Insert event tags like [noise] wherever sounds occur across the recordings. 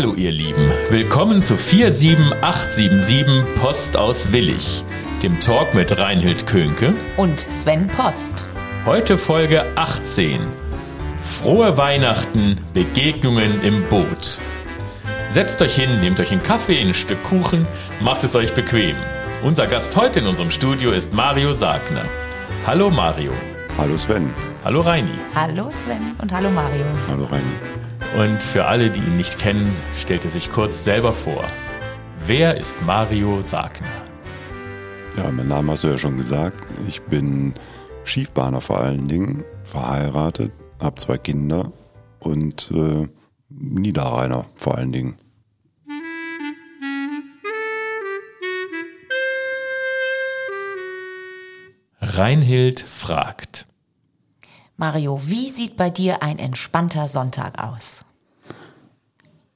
Hallo ihr Lieben, willkommen zu 47877 Post aus Willig, dem Talk mit Reinhild Könke und Sven Post. Heute Folge 18. Frohe Weihnachten, Begegnungen im Boot. Setzt euch hin, nehmt euch einen Kaffee, ein Stück Kuchen, macht es euch bequem. Unser Gast heute in unserem Studio ist Mario Sagner. Hallo Mario. Hallo Sven. Hallo Reini. Hallo Sven und hallo Mario. Hallo Reini. Und für alle, die ihn nicht kennen, stellt er sich kurz selber vor. Wer ist Mario Sagner? Ja, mein Name hast du ja schon gesagt. Ich bin Schiefbahner vor allen Dingen, verheiratet, habe zwei Kinder und äh, Niederrheiner vor allen Dingen. Reinhild fragt. Mario, wie sieht bei dir ein entspannter Sonntag aus?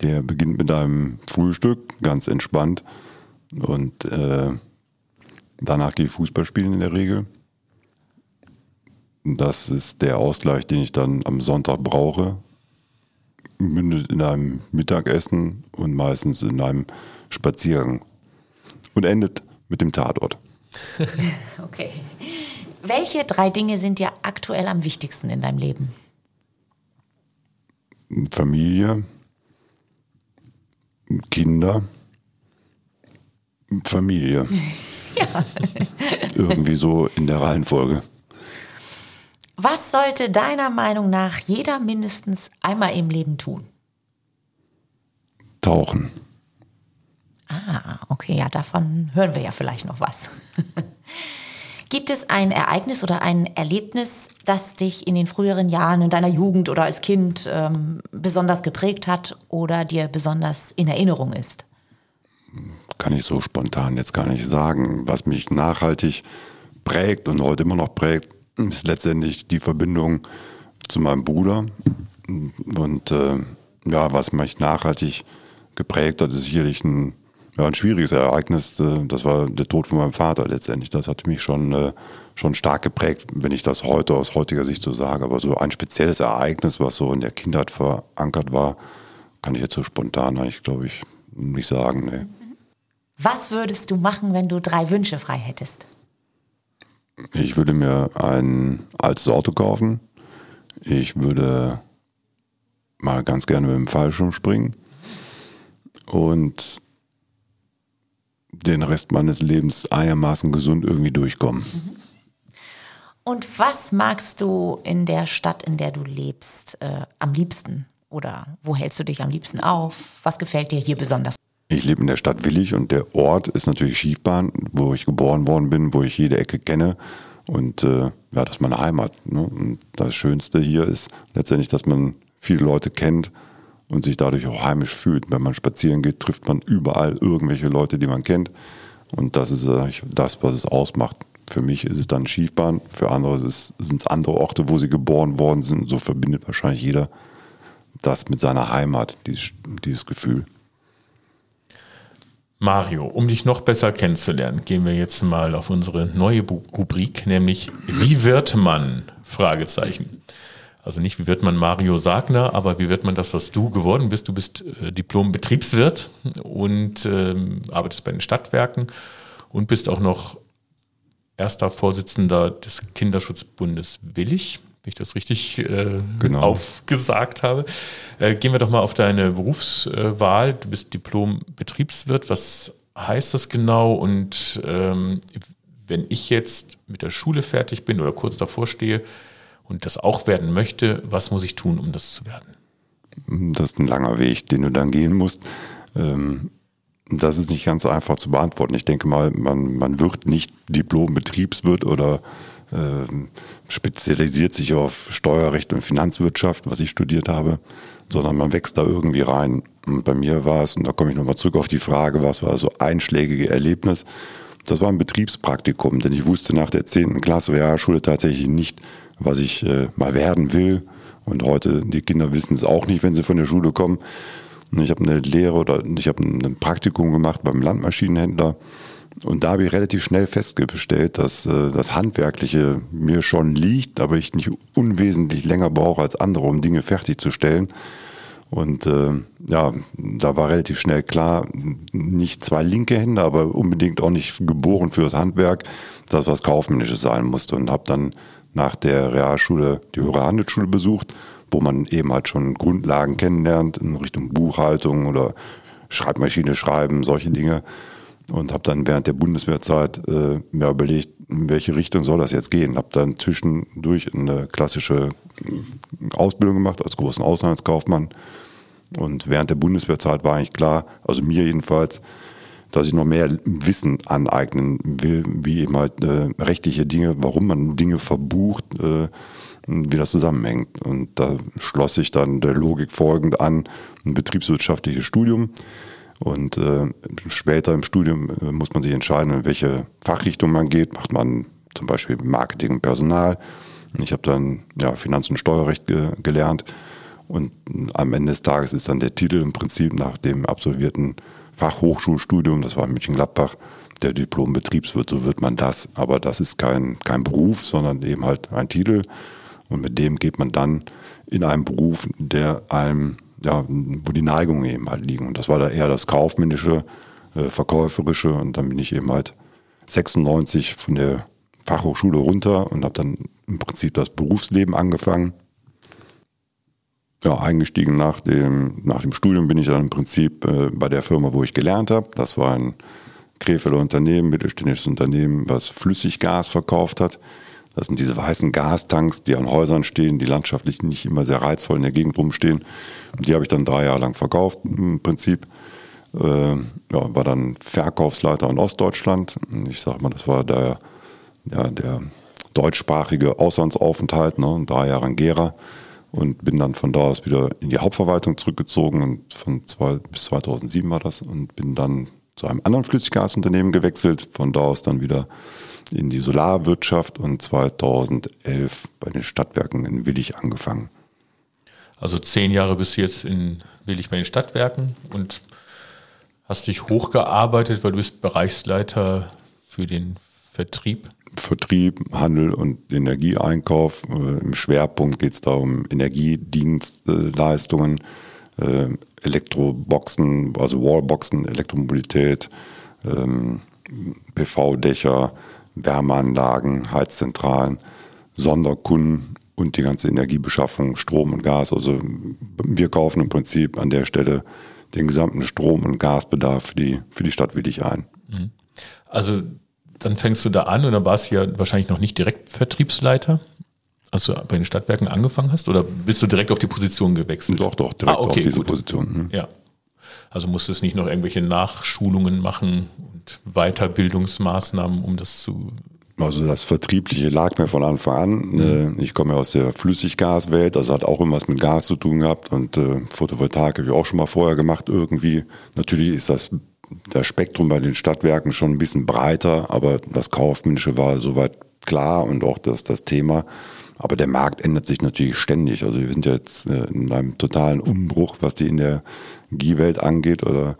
Der beginnt mit einem Frühstück, ganz entspannt. Und äh, danach gehe ich Fußball spielen in der Regel. Das ist der Ausgleich, den ich dann am Sonntag brauche. Mündet in einem Mittagessen und meistens in einem Spaziergang. Und endet mit dem Tatort. [laughs] [laughs] okay. Welche drei Dinge sind dir aktuell am wichtigsten in deinem Leben? Familie, Kinder, Familie. [laughs] ja. Irgendwie so in der Reihenfolge. Was sollte deiner Meinung nach jeder mindestens einmal im Leben tun? Tauchen. Ah, okay, ja, davon hören wir ja vielleicht noch was. [laughs] Gibt es ein Ereignis oder ein Erlebnis, das dich in den früheren Jahren in deiner Jugend oder als Kind ähm, besonders geprägt hat oder dir besonders in Erinnerung ist? Kann ich so spontan jetzt gar nicht sagen. Was mich nachhaltig prägt und heute immer noch prägt, ist letztendlich die Verbindung zu meinem Bruder. Und äh, ja, was mich nachhaltig geprägt hat, ist sicherlich ein ja, ein schwieriges Ereignis. Äh, das war der Tod von meinem Vater letztendlich. Das hat mich schon, äh, schon stark geprägt, wenn ich das heute aus heutiger Sicht so sage. Aber so ein spezielles Ereignis, was so in der Kindheit verankert war, kann ich jetzt so spontan eigentlich, glaube ich, nicht sagen. Nee. Was würdest du machen, wenn du drei Wünsche frei hättest? Ich würde mir ein altes Auto kaufen. Ich würde mal ganz gerne mit dem Fallschirm springen. Und den Rest meines Lebens einigermaßen gesund irgendwie durchkommen. Mhm. Und was magst du in der Stadt, in der du lebst, äh, am liebsten? Oder wo hältst du dich am liebsten auf? Was gefällt dir hier besonders? Ich lebe in der Stadt Willig und der Ort ist natürlich Schiefbahn, wo ich geboren worden bin, wo ich jede Ecke kenne. Und äh, ja, das ist meine Heimat. Ne? Und das Schönste hier ist letztendlich, dass man viele Leute kennt und sich dadurch auch heimisch fühlt. Wenn man spazieren geht, trifft man überall irgendwelche Leute, die man kennt. Und das ist das, was es ausmacht. Für mich ist es dann Schiefbahn, für andere sind es andere Orte, wo sie geboren worden sind. So verbindet wahrscheinlich jeder das mit seiner Heimat, dieses, dieses Gefühl. Mario, um dich noch besser kennenzulernen, gehen wir jetzt mal auf unsere neue Rubrik, nämlich Wie wird man? Fragezeichen. Also nicht, wie wird man Mario Sagner, aber wie wird man das, was du geworden bist? Du bist äh, Diplom-Betriebswirt und ähm, arbeitest bei den Stadtwerken und bist auch noch erster Vorsitzender des Kinderschutzbundes Willig, wenn ich das richtig äh, genau. aufgesagt habe. Äh, gehen wir doch mal auf deine Berufswahl. Du bist Diplom-Betriebswirt. Was heißt das genau? Und ähm, wenn ich jetzt mit der Schule fertig bin oder kurz davor stehe, und das auch werden möchte, was muss ich tun, um das zu werden? Das ist ein langer Weg, den du dann gehen musst. Ähm, das ist nicht ganz einfach zu beantworten. Ich denke mal, man, man wird nicht Diplom-Betriebswirt oder ähm, spezialisiert sich auf Steuerrecht und Finanzwirtschaft, was ich studiert habe, sondern man wächst da irgendwie rein. Und bei mir war es, und da komme ich nochmal zurück auf die Frage, was war so einschlägige Erlebnis? Das war ein Betriebspraktikum, denn ich wusste nach der 10. Klasse Realschule tatsächlich nicht, was ich äh, mal werden will. Und heute, die Kinder wissen es auch nicht, wenn sie von der Schule kommen. Ich habe eine Lehre oder ich habe ein Praktikum gemacht beim Landmaschinenhändler. Und da habe ich relativ schnell festgestellt, dass äh, das Handwerkliche mir schon liegt, aber ich nicht unwesentlich länger brauche als andere, um Dinge fertigzustellen. Und äh, ja, da war relativ schnell klar, nicht zwei linke Hände, aber unbedingt auch nicht geboren fürs Handwerk, dass was Kaufmännisches sein musste. Und habe dann nach der Realschule die höhere Handelsschule besucht, wo man eben halt schon Grundlagen kennenlernt in Richtung Buchhaltung oder Schreibmaschine schreiben, solche Dinge. Und habe dann während der Bundeswehrzeit äh, mir überlegt, in welche Richtung soll das jetzt gehen. Habe dann zwischendurch eine klassische Ausbildung gemacht als großen Auslandskaufmann. Und während der Bundeswehrzeit war eigentlich klar, also mir jedenfalls, dass ich noch mehr Wissen aneignen will, wie eben halt äh, rechtliche Dinge, warum man Dinge verbucht, äh, wie das zusammenhängt. Und da schloss sich dann der Logik folgend an, ein betriebswirtschaftliches Studium. Und äh, später im Studium äh, muss man sich entscheiden, in welche Fachrichtung man geht. Macht man zum Beispiel Marketing und Personal. Ich habe dann ja, Finanz- und Steuerrecht ge gelernt. Und am Ende des Tages ist dann der Titel im Prinzip nach dem absolvierten Fachhochschulstudium, das war in München-Gladbach, der Diplom-Betriebswirt, so wird man das. Aber das ist kein, kein Beruf, sondern eben halt ein Titel. Und mit dem geht man dann in einen Beruf, der einem, ja, wo die Neigungen eben halt liegen. Und das war da eher das kaufmännische, äh, verkäuferische. Und dann bin ich eben halt 96 von der Fachhochschule runter und habe dann im Prinzip das Berufsleben angefangen ja, eingestiegen nach dem, nach dem Studium bin ich dann im Prinzip äh, bei der Firma, wo ich gelernt habe. Das war ein Krefelder Unternehmen, mittelständisches Unternehmen, was Flüssiggas verkauft hat. Das sind diese weißen Gastanks, die an Häusern stehen, die landschaftlich nicht immer sehr reizvoll in der Gegend rumstehen. Und die habe ich dann drei Jahre lang verkauft im Prinzip. Äh, ja, war dann Verkaufsleiter in Ostdeutschland. Ich sage mal, das war der, ja, der deutschsprachige Auslandsaufenthalt, ne, drei Jahre in Gera und bin dann von da aus wieder in die Hauptverwaltung zurückgezogen und von zwei, bis 2007 war das und bin dann zu einem anderen Flüssiggasunternehmen gewechselt, von da aus dann wieder in die Solarwirtschaft und 2011 bei den Stadtwerken in Willig angefangen. Also zehn Jahre bist du jetzt in Willig bei den Stadtwerken und hast dich hochgearbeitet, weil du bist Bereichsleiter für den Vertrieb Vertrieb, Handel und Energieeinkauf. Äh, Im Schwerpunkt geht es da um Energiedienstleistungen, äh, Elektroboxen, also Wallboxen, Elektromobilität, ähm, PV-Dächer, Wärmeanlagen, Heizzentralen, Sonderkunden und die ganze Energiebeschaffung, Strom und Gas. Also wir kaufen im Prinzip an der Stelle den gesamten Strom- und Gasbedarf für die, für die Stadt Willig ein. Mhm. Also dann fängst du da an und dann warst du ja wahrscheinlich noch nicht direkt Vertriebsleiter, als du bei den Stadtwerken angefangen hast? Oder bist du direkt auf die Position gewechselt? Doch, doch, direkt ah, okay, auf diese gut. Position. Hm. Ja. Also musstest nicht noch irgendwelche Nachschulungen machen und Weiterbildungsmaßnahmen, um das zu. Also das Vertriebliche lag mir von Anfang an. Mhm. Ich komme ja aus der Flüssiggaswelt, also hat auch immer was mit Gas zu tun gehabt und äh, Photovoltaik habe ich auch schon mal vorher gemacht irgendwie. Natürlich ist das das Spektrum bei den Stadtwerken schon ein bisschen breiter, aber das Kaufmännische war soweit klar und auch das, das Thema. Aber der Markt ändert sich natürlich ständig. Also wir sind jetzt äh, in einem totalen Umbruch, was die Energiewelt angeht. Oder,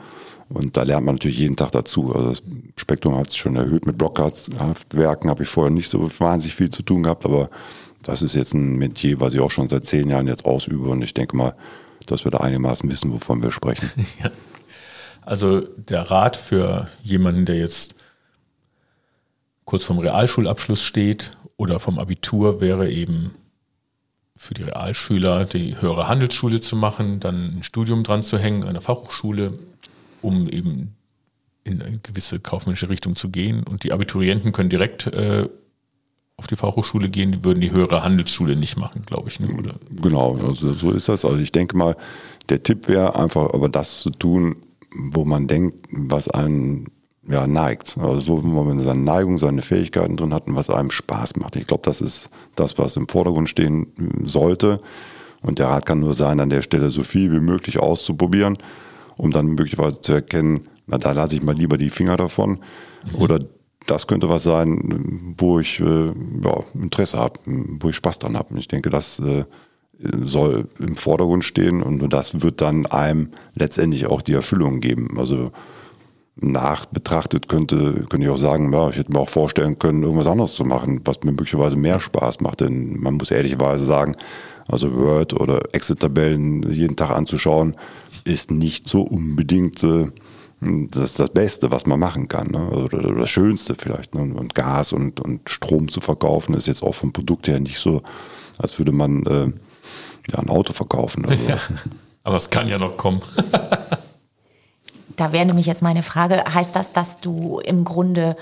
und da lernt man natürlich jeden Tag dazu. Also das Spektrum hat sich schon erhöht. Mit Blockkraftwerken habe ich vorher nicht so wahnsinnig viel zu tun gehabt, aber das ist jetzt ein Metier, was ich auch schon seit zehn Jahren jetzt ausübe. Und ich denke mal, dass wir da einigermaßen wissen, wovon wir sprechen. [laughs] ja. Also der Rat für jemanden, der jetzt kurz vom Realschulabschluss steht oder vom Abitur, wäre eben für die Realschüler die höhere Handelsschule zu machen, dann ein Studium dran zu hängen, eine Fachhochschule, um eben in eine gewisse kaufmännische Richtung zu gehen. Und die Abiturienten können direkt äh, auf die Fachhochschule gehen, die würden die höhere Handelsschule nicht machen, glaube ich. Ne? Oder? Genau, also so ist das. Also ich denke mal, der Tipp wäre einfach, aber das zu tun, wo man denkt, was einen ja, neigt. Also wo man seine Neigung, seine Fähigkeiten drin hat und was einem Spaß macht. Ich glaube, das ist das, was im Vordergrund stehen sollte. Und der Rat kann nur sein, an der Stelle so viel wie möglich auszuprobieren, um dann möglicherweise zu erkennen, na, da lasse ich mal lieber die Finger davon. Mhm. Oder das könnte was sein, wo ich äh, ja, Interesse habe, wo ich Spaß dran habe. Ich denke, das äh, soll im Vordergrund stehen und das wird dann einem letztendlich auch die Erfüllung geben. Also nach betrachtet könnte, könnte ich auch sagen, ja, ich hätte mir auch vorstellen können, irgendwas anderes zu machen, was mir möglicherweise mehr Spaß macht. Denn man muss ehrlicherweise sagen, Also Word oder Excel-Tabellen jeden Tag anzuschauen, ist nicht so unbedingt äh, das, das Beste, was man machen kann. Ne? Oder, oder das Schönste vielleicht. Ne? Und Gas und, und Strom zu verkaufen ist jetzt auch vom Produkt her nicht so, als würde man äh, ja, ein Auto verkaufen oder sowas. Ja, [laughs] aber es kann ja noch kommen. [laughs] da wäre nämlich jetzt meine Frage, heißt das, dass du im Grunde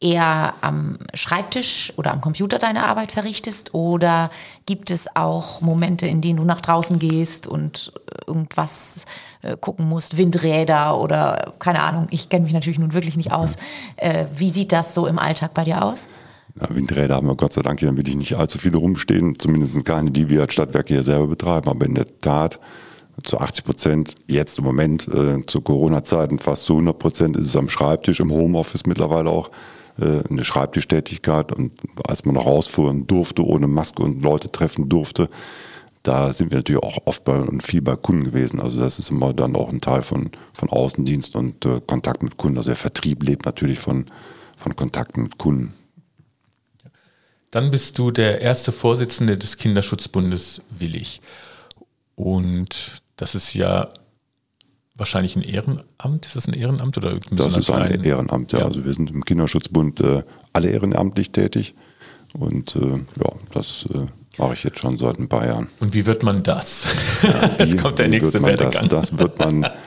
eher am Schreibtisch oder am Computer deine Arbeit verrichtest oder gibt es auch Momente, in denen du nach draußen gehst und äh, irgendwas äh, gucken musst, Windräder oder keine Ahnung, ich kenne mich natürlich nun wirklich nicht aus. Äh, wie sieht das so im Alltag bei dir aus? Ja, Windräder haben wir Gott sei Dank hier wirklich nicht allzu viele rumstehen, zumindest keine, die wir als Stadtwerke hier selber betreiben, aber in der Tat zu 80 Prozent, jetzt im Moment äh, zu Corona-Zeiten fast zu 100 Prozent ist es am Schreibtisch, im Homeoffice mittlerweile auch äh, eine Schreibtischtätigkeit und als man noch rausfuhren durfte, ohne Maske und Leute treffen durfte, da sind wir natürlich auch oft bei und viel bei Kunden gewesen. Also das ist immer dann auch ein Teil von, von Außendienst und äh, Kontakt mit Kunden. Also der Vertrieb lebt natürlich von, von Kontakten mit Kunden. Dann bist du der erste Vorsitzende des Kinderschutzbundes Willig. Und das ist ja wahrscheinlich ein Ehrenamt. Ist das ein Ehrenamt oder irgendwie Das ist ein Ehrenamt, ja. ja. Also wir sind im Kinderschutzbund äh, alle ehrenamtlich tätig. Und äh, ja, das äh, mache ich jetzt schon seit ein paar Jahren. Und wie wird man das? Ja, [laughs] Jetzt kommt der nächste Werdegang. Das, das wird man. [laughs]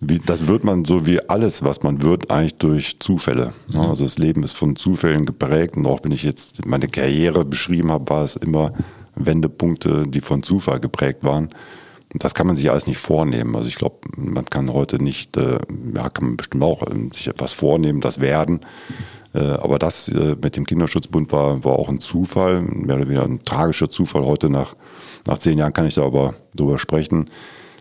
Wie, das wird man so wie alles, was man wird, eigentlich durch Zufälle. Mhm. Also das Leben ist von Zufällen geprägt und auch wenn ich jetzt meine Karriere beschrieben habe, war es immer Wendepunkte, die von Zufall geprägt waren. Und das kann man sich alles nicht vornehmen. Also ich glaube, man kann heute nicht, äh, ja, kann man bestimmt auch äh, sich etwas vornehmen, das werden. Äh, aber das äh, mit dem Kinderschutzbund war, war auch ein Zufall, mehr oder weniger ein tragischer Zufall. Heute nach, nach zehn Jahren kann ich da aber drüber sprechen.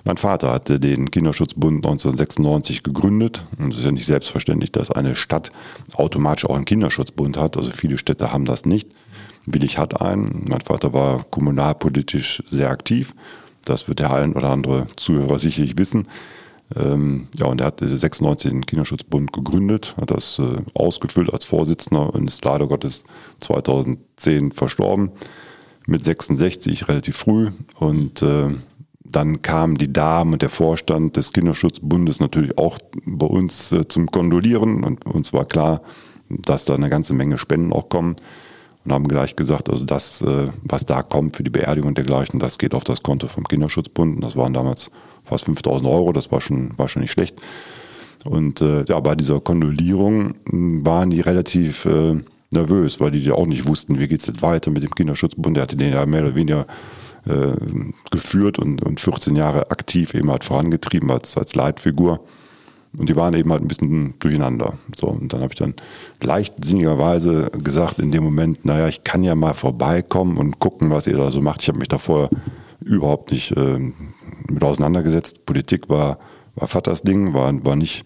Mein Vater hatte den Kinderschutzbund 1996 gegründet. Und es ist ja nicht selbstverständlich, dass eine Stadt automatisch auch einen Kinderschutzbund hat. Also viele Städte haben das nicht. Willig hat einen. Mein Vater war kommunalpolitisch sehr aktiv das wird der ein oder andere Zuhörer sicherlich wissen. Ähm, ja, und er hat 96 den Kinderschutzbund gegründet, hat das äh, ausgefüllt als Vorsitzender und ist leider Gottes 2010 verstorben. Mit 66 relativ früh. Und äh, dann kamen die Damen und der Vorstand des Kinderschutzbundes natürlich auch bei uns äh, zum Kondolieren. Und uns war klar, dass da eine ganze Menge Spenden auch kommen und haben gleich gesagt, also das, äh, was da kommt für die Beerdigung und dergleichen, das geht auf das Konto vom Kinderschutzbund. Das waren damals fast 5000 Euro, das war schon, war schon nicht schlecht. Und äh, ja, bei dieser Kondolierung hm, waren die relativ äh, nervös, weil die ja auch nicht wussten, wie geht es jetzt weiter mit dem Kinderschutzbund. Der hatte den ja mehr oder weniger äh, geführt und, und 14 Jahre aktiv eben halt vorangetrieben als, als Leitfigur. Und die waren eben halt ein bisschen durcheinander. So, und dann habe ich dann leichtsinnigerweise gesagt in dem Moment, naja, ich kann ja mal vorbeikommen und gucken, was ihr da so macht. Ich habe mich da vorher überhaupt nicht äh, mit auseinandergesetzt. Politik war, war Vaters Ding, war, war, nicht,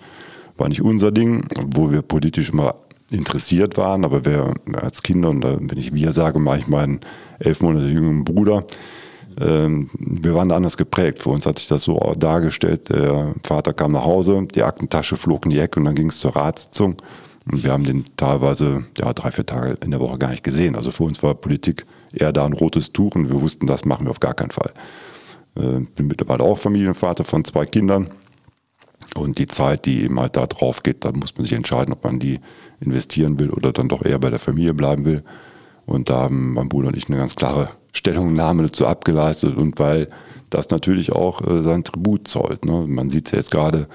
war nicht unser Ding, wo wir politisch immer interessiert waren, aber wer als Kinder, und wenn ich wir sage, mache ich meinen elf Monate jüngeren Bruder, wir waren anders geprägt. Für uns hat sich das so dargestellt, der Vater kam nach Hause, die Aktentasche flog in die Ecke und dann ging es zur Ratssitzung. Und wir haben den teilweise ja, drei, vier Tage in der Woche gar nicht gesehen. Also für uns war Politik eher da ein rotes Tuch und wir wussten, das machen wir auf gar keinen Fall. Äh, bin mittlerweile auch Familienvater von zwei Kindern. Und die Zeit, die eben halt da drauf geht, da muss man sich entscheiden, ob man die investieren will oder dann doch eher bei der Familie bleiben will. Und da haben mein Bruder und ich eine ganz klare Stellungnahme dazu abgeleistet und weil das natürlich auch äh, sein Tribut zollt. Ne? Man sieht es ja jetzt gerade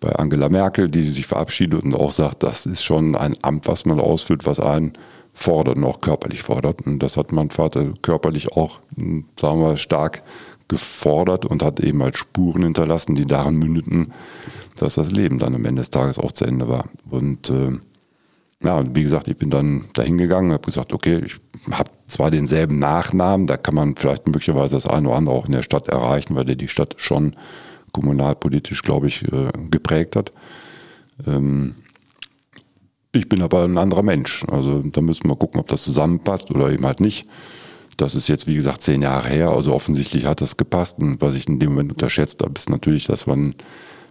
bei Angela Merkel, die sich verabschiedet und auch sagt, das ist schon ein Amt, was man ausführt, was einen fordert und auch körperlich fordert. Und das hat mein Vater körperlich auch, hm, sagen wir, stark gefordert und hat eben halt Spuren hinterlassen, die darin mündeten, dass das Leben dann am Ende des Tages auch zu Ende war. Und äh, ja, wie gesagt, ich bin dann dahin gegangen habe gesagt, okay, ich habe zwar denselben Nachnamen, da kann man vielleicht möglicherweise das eine oder andere auch in der Stadt erreichen, weil der die Stadt schon kommunalpolitisch, glaube ich, äh, geprägt hat. Ähm, ich bin aber ein anderer Mensch. Also da müssen wir gucken, ob das zusammenpasst oder eben halt nicht. Das ist jetzt, wie gesagt, zehn Jahre her. Also offensichtlich hat das gepasst. Und was ich in dem Moment unterschätzt habe, ist natürlich, dass man,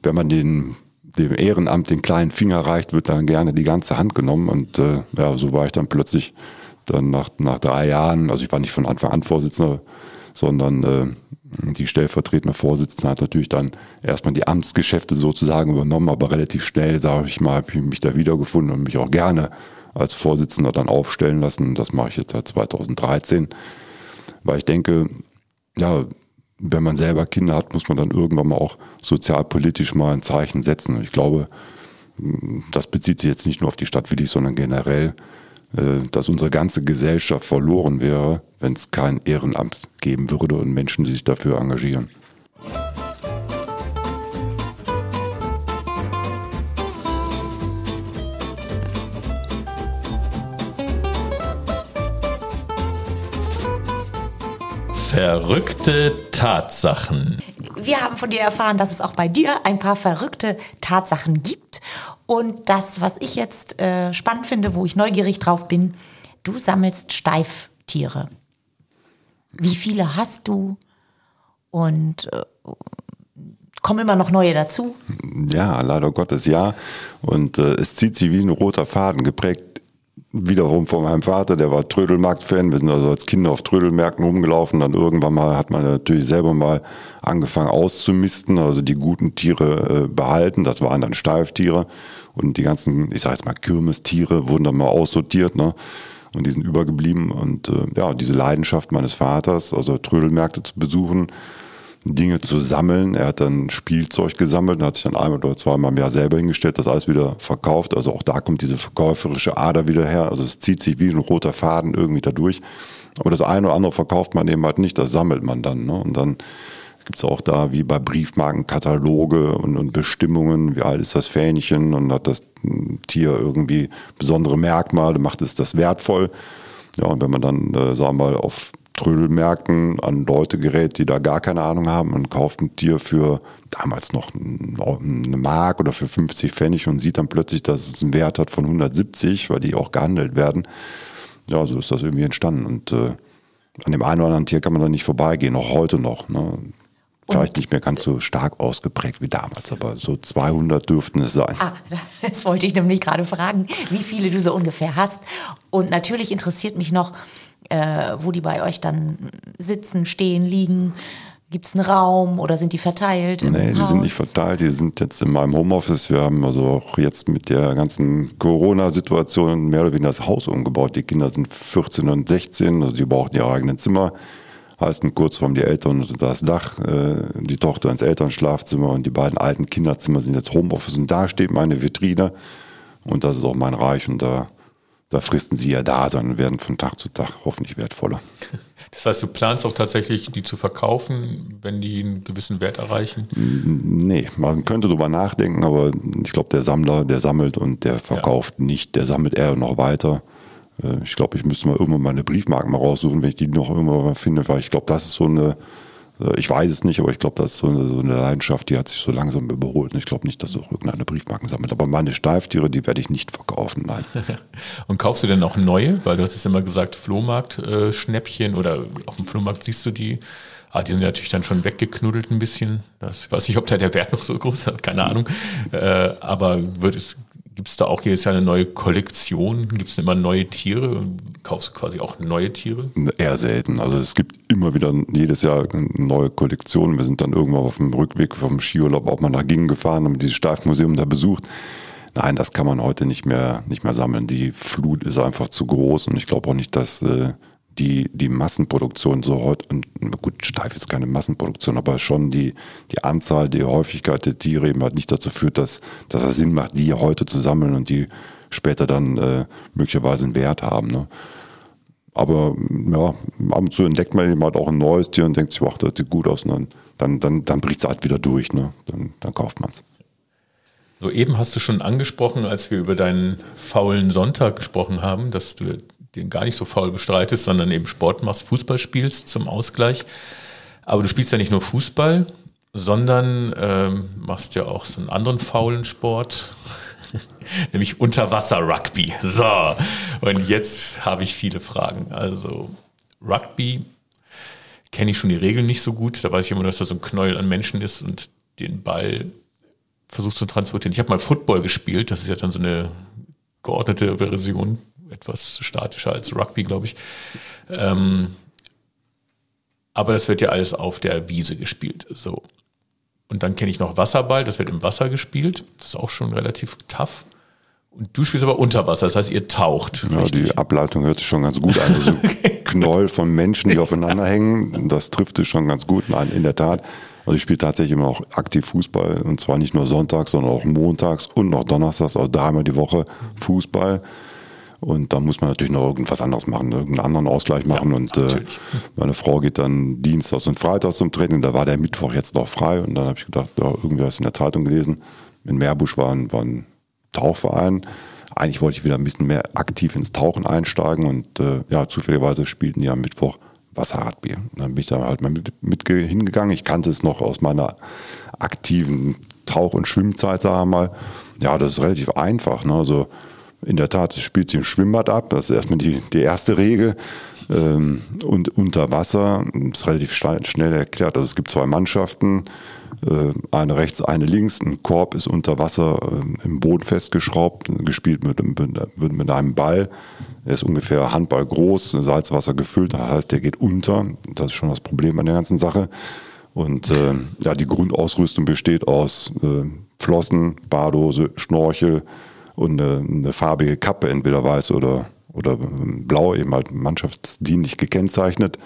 wenn man den dem Ehrenamt den kleinen Finger reicht, wird dann gerne die ganze Hand genommen. Und äh, ja, so war ich dann plötzlich dann nach, nach drei Jahren, also ich war nicht von Anfang an Vorsitzender, sondern äh, die stellvertretende Vorsitzende hat natürlich dann erstmal die Amtsgeschäfte sozusagen übernommen, aber relativ schnell, sage ich mal, habe ich mich da wiedergefunden und mich auch gerne als Vorsitzender dann aufstellen lassen. Das mache ich jetzt seit 2013, weil ich denke, ja, wenn man selber Kinder hat, muss man dann irgendwann mal auch sozialpolitisch mal ein Zeichen setzen. Ich glaube, das bezieht sich jetzt nicht nur auf die Stadt Willig, sondern generell, äh, dass unsere ganze Gesellschaft verloren wäre, wenn es kein Ehrenamt geben würde und Menschen, die sich dafür engagieren. Verrückte Tatsachen. Wir haben von dir erfahren, dass es auch bei dir ein paar verrückte Tatsachen gibt. Und das, was ich jetzt äh, spannend finde, wo ich neugierig drauf bin, du sammelst Steiftiere. Wie viele hast du? Und äh, kommen immer noch neue dazu? Ja, leider Gottes ja. Und äh, es zieht sich wie ein roter Faden, geprägt wiederum von meinem Vater, der war Trödelmarkt-Fan. Wir sind also als Kinder auf Trödelmärkten rumgelaufen. Dann irgendwann mal hat man natürlich selber mal angefangen auszumisten, also die guten Tiere äh, behalten. Das waren dann Steiftiere. Und die ganzen, ich sage jetzt mal Kirmestiere, wurden dann mal aussortiert. Ne? Und die sind übergeblieben. Und äh, ja, diese Leidenschaft meines Vaters, also Trödelmärkte zu besuchen, Dinge zu sammeln. Er hat dann Spielzeug gesammelt und hat sich dann einmal oder zweimal im Jahr selber hingestellt, das alles wieder verkauft. Also auch da kommt diese verkäuferische Ader wieder her. Also es zieht sich wie ein roter Faden irgendwie da durch. Aber das eine oder andere verkauft man eben halt nicht, das sammelt man dann. Ne? Und dann gibt es auch da wie bei Briefmarken Kataloge und, und, Bestimmungen, wie alt ist das Fähnchen und hat das Tier irgendwie besondere Merkmale, macht es das wertvoll. Ja, und wenn man dann, äh, sagen wir mal, auf Trödelmärkten an Leute gerät, die da gar keine Ahnung haben und kauft ein Tier für damals noch eine Mark oder für 50 Pfennig und sieht dann plötzlich, dass es einen Wert hat von 170, weil die auch gehandelt werden. Ja, so ist das irgendwie entstanden. Und äh, an dem einen oder anderen Tier kann man dann nicht vorbeigehen, auch heute noch. Ne? Vielleicht nicht mehr ganz so stark ausgeprägt wie damals, aber so 200 dürften es sein. Ah, [laughs] das wollte ich nämlich gerade fragen, wie viele du so ungefähr hast. Und natürlich interessiert mich noch, äh, wo die bei euch dann sitzen, stehen, liegen? Gibt es einen Raum oder sind die verteilt? Nee, die Haus? sind nicht verteilt. Die sind jetzt in meinem Homeoffice. Wir haben also auch jetzt mit der ganzen Corona-Situation mehr oder weniger das Haus umgebaut. Die Kinder sind 14 und 16, also die brauchen ihre eigenen Zimmer. Heißt in Kurzform die Eltern unter das Dach, äh, die Tochter ins Elternschlafzimmer und die beiden alten Kinderzimmer sind jetzt Homeoffice. Und da steht meine Vitrine und das ist auch mein Reich und da da fristen sie ja da sein und werden von Tag zu Tag hoffentlich wertvoller. [laughs] Das heißt, du planst auch tatsächlich, die zu verkaufen, wenn die einen gewissen Wert erreichen? Nee, man könnte darüber nachdenken, aber ich glaube, der Sammler, der sammelt und der verkauft ja. nicht, der sammelt eher noch weiter. Äh, ich glaube, ich müsste mal irgendwann meine Briefmarken mal raussuchen, wenn ich die noch irgendwann finde, weil ich glaube, das ist so eine ich weiß es nicht, aber ich glaube, das ist so eine, so eine, Leidenschaft, die hat sich so langsam überholt. Und ich glaube nicht, dass auch irgendeine Briefmarken sammelt. Aber meine Steiftiere, die werde ich nicht verkaufen, nein. [laughs] Und kaufst du denn auch neue? Weil du hast es immer gesagt, Flohmarkt-Schnäppchen oder auf dem Flohmarkt siehst du die. Ah, die sind natürlich dann schon weggeknuddelt ein bisschen. Das, ich weiß nicht, ob da der Wert noch so groß ist, keine Ahnung. Äh, aber wird es, Gibt es da auch jedes Jahr eine neue Kollektion? Gibt es immer neue Tiere? Kaufst du quasi auch neue Tiere? Eher selten. Also es gibt immer wieder jedes Jahr eine neue Kollektion. Wir sind dann irgendwann auf dem Rückweg vom Skiurlaub auch mal nach Gingen gefahren, haben dieses Steifmuseum da besucht. Nein, das kann man heute nicht mehr, nicht mehr sammeln. Die Flut ist einfach zu groß und ich glaube auch nicht, dass äh, die, die Massenproduktion so heute, gut, Steif ist keine Massenproduktion, aber schon die, die Anzahl, die Häufigkeit der Tiere eben halt nicht dazu führt, dass, dass es Sinn macht, die heute zu sammeln und die später dann äh, möglicherweise einen Wert haben. Ne? Aber ja, ab und zu entdeckt man eben halt auch ein neues Tier und denkt sich, wow, das sieht gut aus und dann, dann, dann, dann bricht es halt wieder durch, ne? dann, dann kauft man es. So eben hast du schon angesprochen, als wir über deinen faulen Sonntag gesprochen haben, dass du den gar nicht so faul bestreitest, sondern eben Sport machst, Fußball spielst zum Ausgleich. Aber du spielst ja nicht nur Fußball, sondern ähm, machst ja auch so einen anderen faulen Sport, [laughs] nämlich Unterwasser-Rugby. So, und jetzt habe ich viele Fragen. Also Rugby kenne ich schon die Regeln nicht so gut. Da weiß ich immer, dass da so ein Knäuel an Menschen ist und den Ball versucht zu transportieren. Ich habe mal Football gespielt, das ist ja dann so eine geordnete Version etwas statischer als Rugby, glaube ich. Ähm, Aber das wird ja alles auf der Wiese gespielt. So. Und dann kenne ich noch Wasserball, das wird im Wasser gespielt. Das ist auch schon relativ tough. Und du spielst aber unter Wasser, das heißt, ihr taucht. Ja, richtig? die Ableitung hört sich schon ganz gut an. Also [laughs] okay. Knäuel von Menschen, die aufeinander hängen, das trifft es schon ganz gut. Nein, in der Tat. Also ich spiele tatsächlich immer auch aktiv Fußball und zwar nicht nur sonntags, sondern auch montags und noch donnerstags, also dreimal die Woche Fußball. Und da muss man natürlich noch irgendwas anderes machen, irgendeinen anderen Ausgleich machen. Ja, und äh, meine Frau geht dann Dienstags und Freitags zum Training. Da war der Mittwoch jetzt noch frei. Und dann habe ich gedacht, ja, irgendwie hast du in der Zeitung gelesen. In Meerbusch war ein, war ein Tauchverein. Eigentlich wollte ich wieder ein bisschen mehr aktiv ins Tauchen einsteigen. Und äh, ja, zufälligerweise spielten die am Mittwoch Wasserradbier. Dann bin ich da halt mal mit, mit hingegangen. Ich kannte es noch aus meiner aktiven Tauch- und Schwimmzeit, sagen wir mal. Ja, das ist relativ einfach. Ne? Also in der Tat, es spielt sich im Schwimmbad ab. Das ist erstmal die, die erste Regel. Ähm, und unter Wasser ist relativ schnell erklärt. Also es gibt zwei Mannschaften, äh, eine rechts, eine links. Ein Korb ist unter Wasser äh, im Boden festgeschraubt, gespielt mit, mit, mit einem Ball. Er ist ungefähr Handball groß, Salzwasser gefüllt, das heißt, der geht unter. Das ist schon das Problem an der ganzen Sache. Und äh, ja, die Grundausrüstung besteht aus äh, Flossen, Badhose, Schnorchel, und eine, eine farbige Kappe, entweder weiß oder, oder blau, eben halt mannschaftsdienlich gekennzeichnet.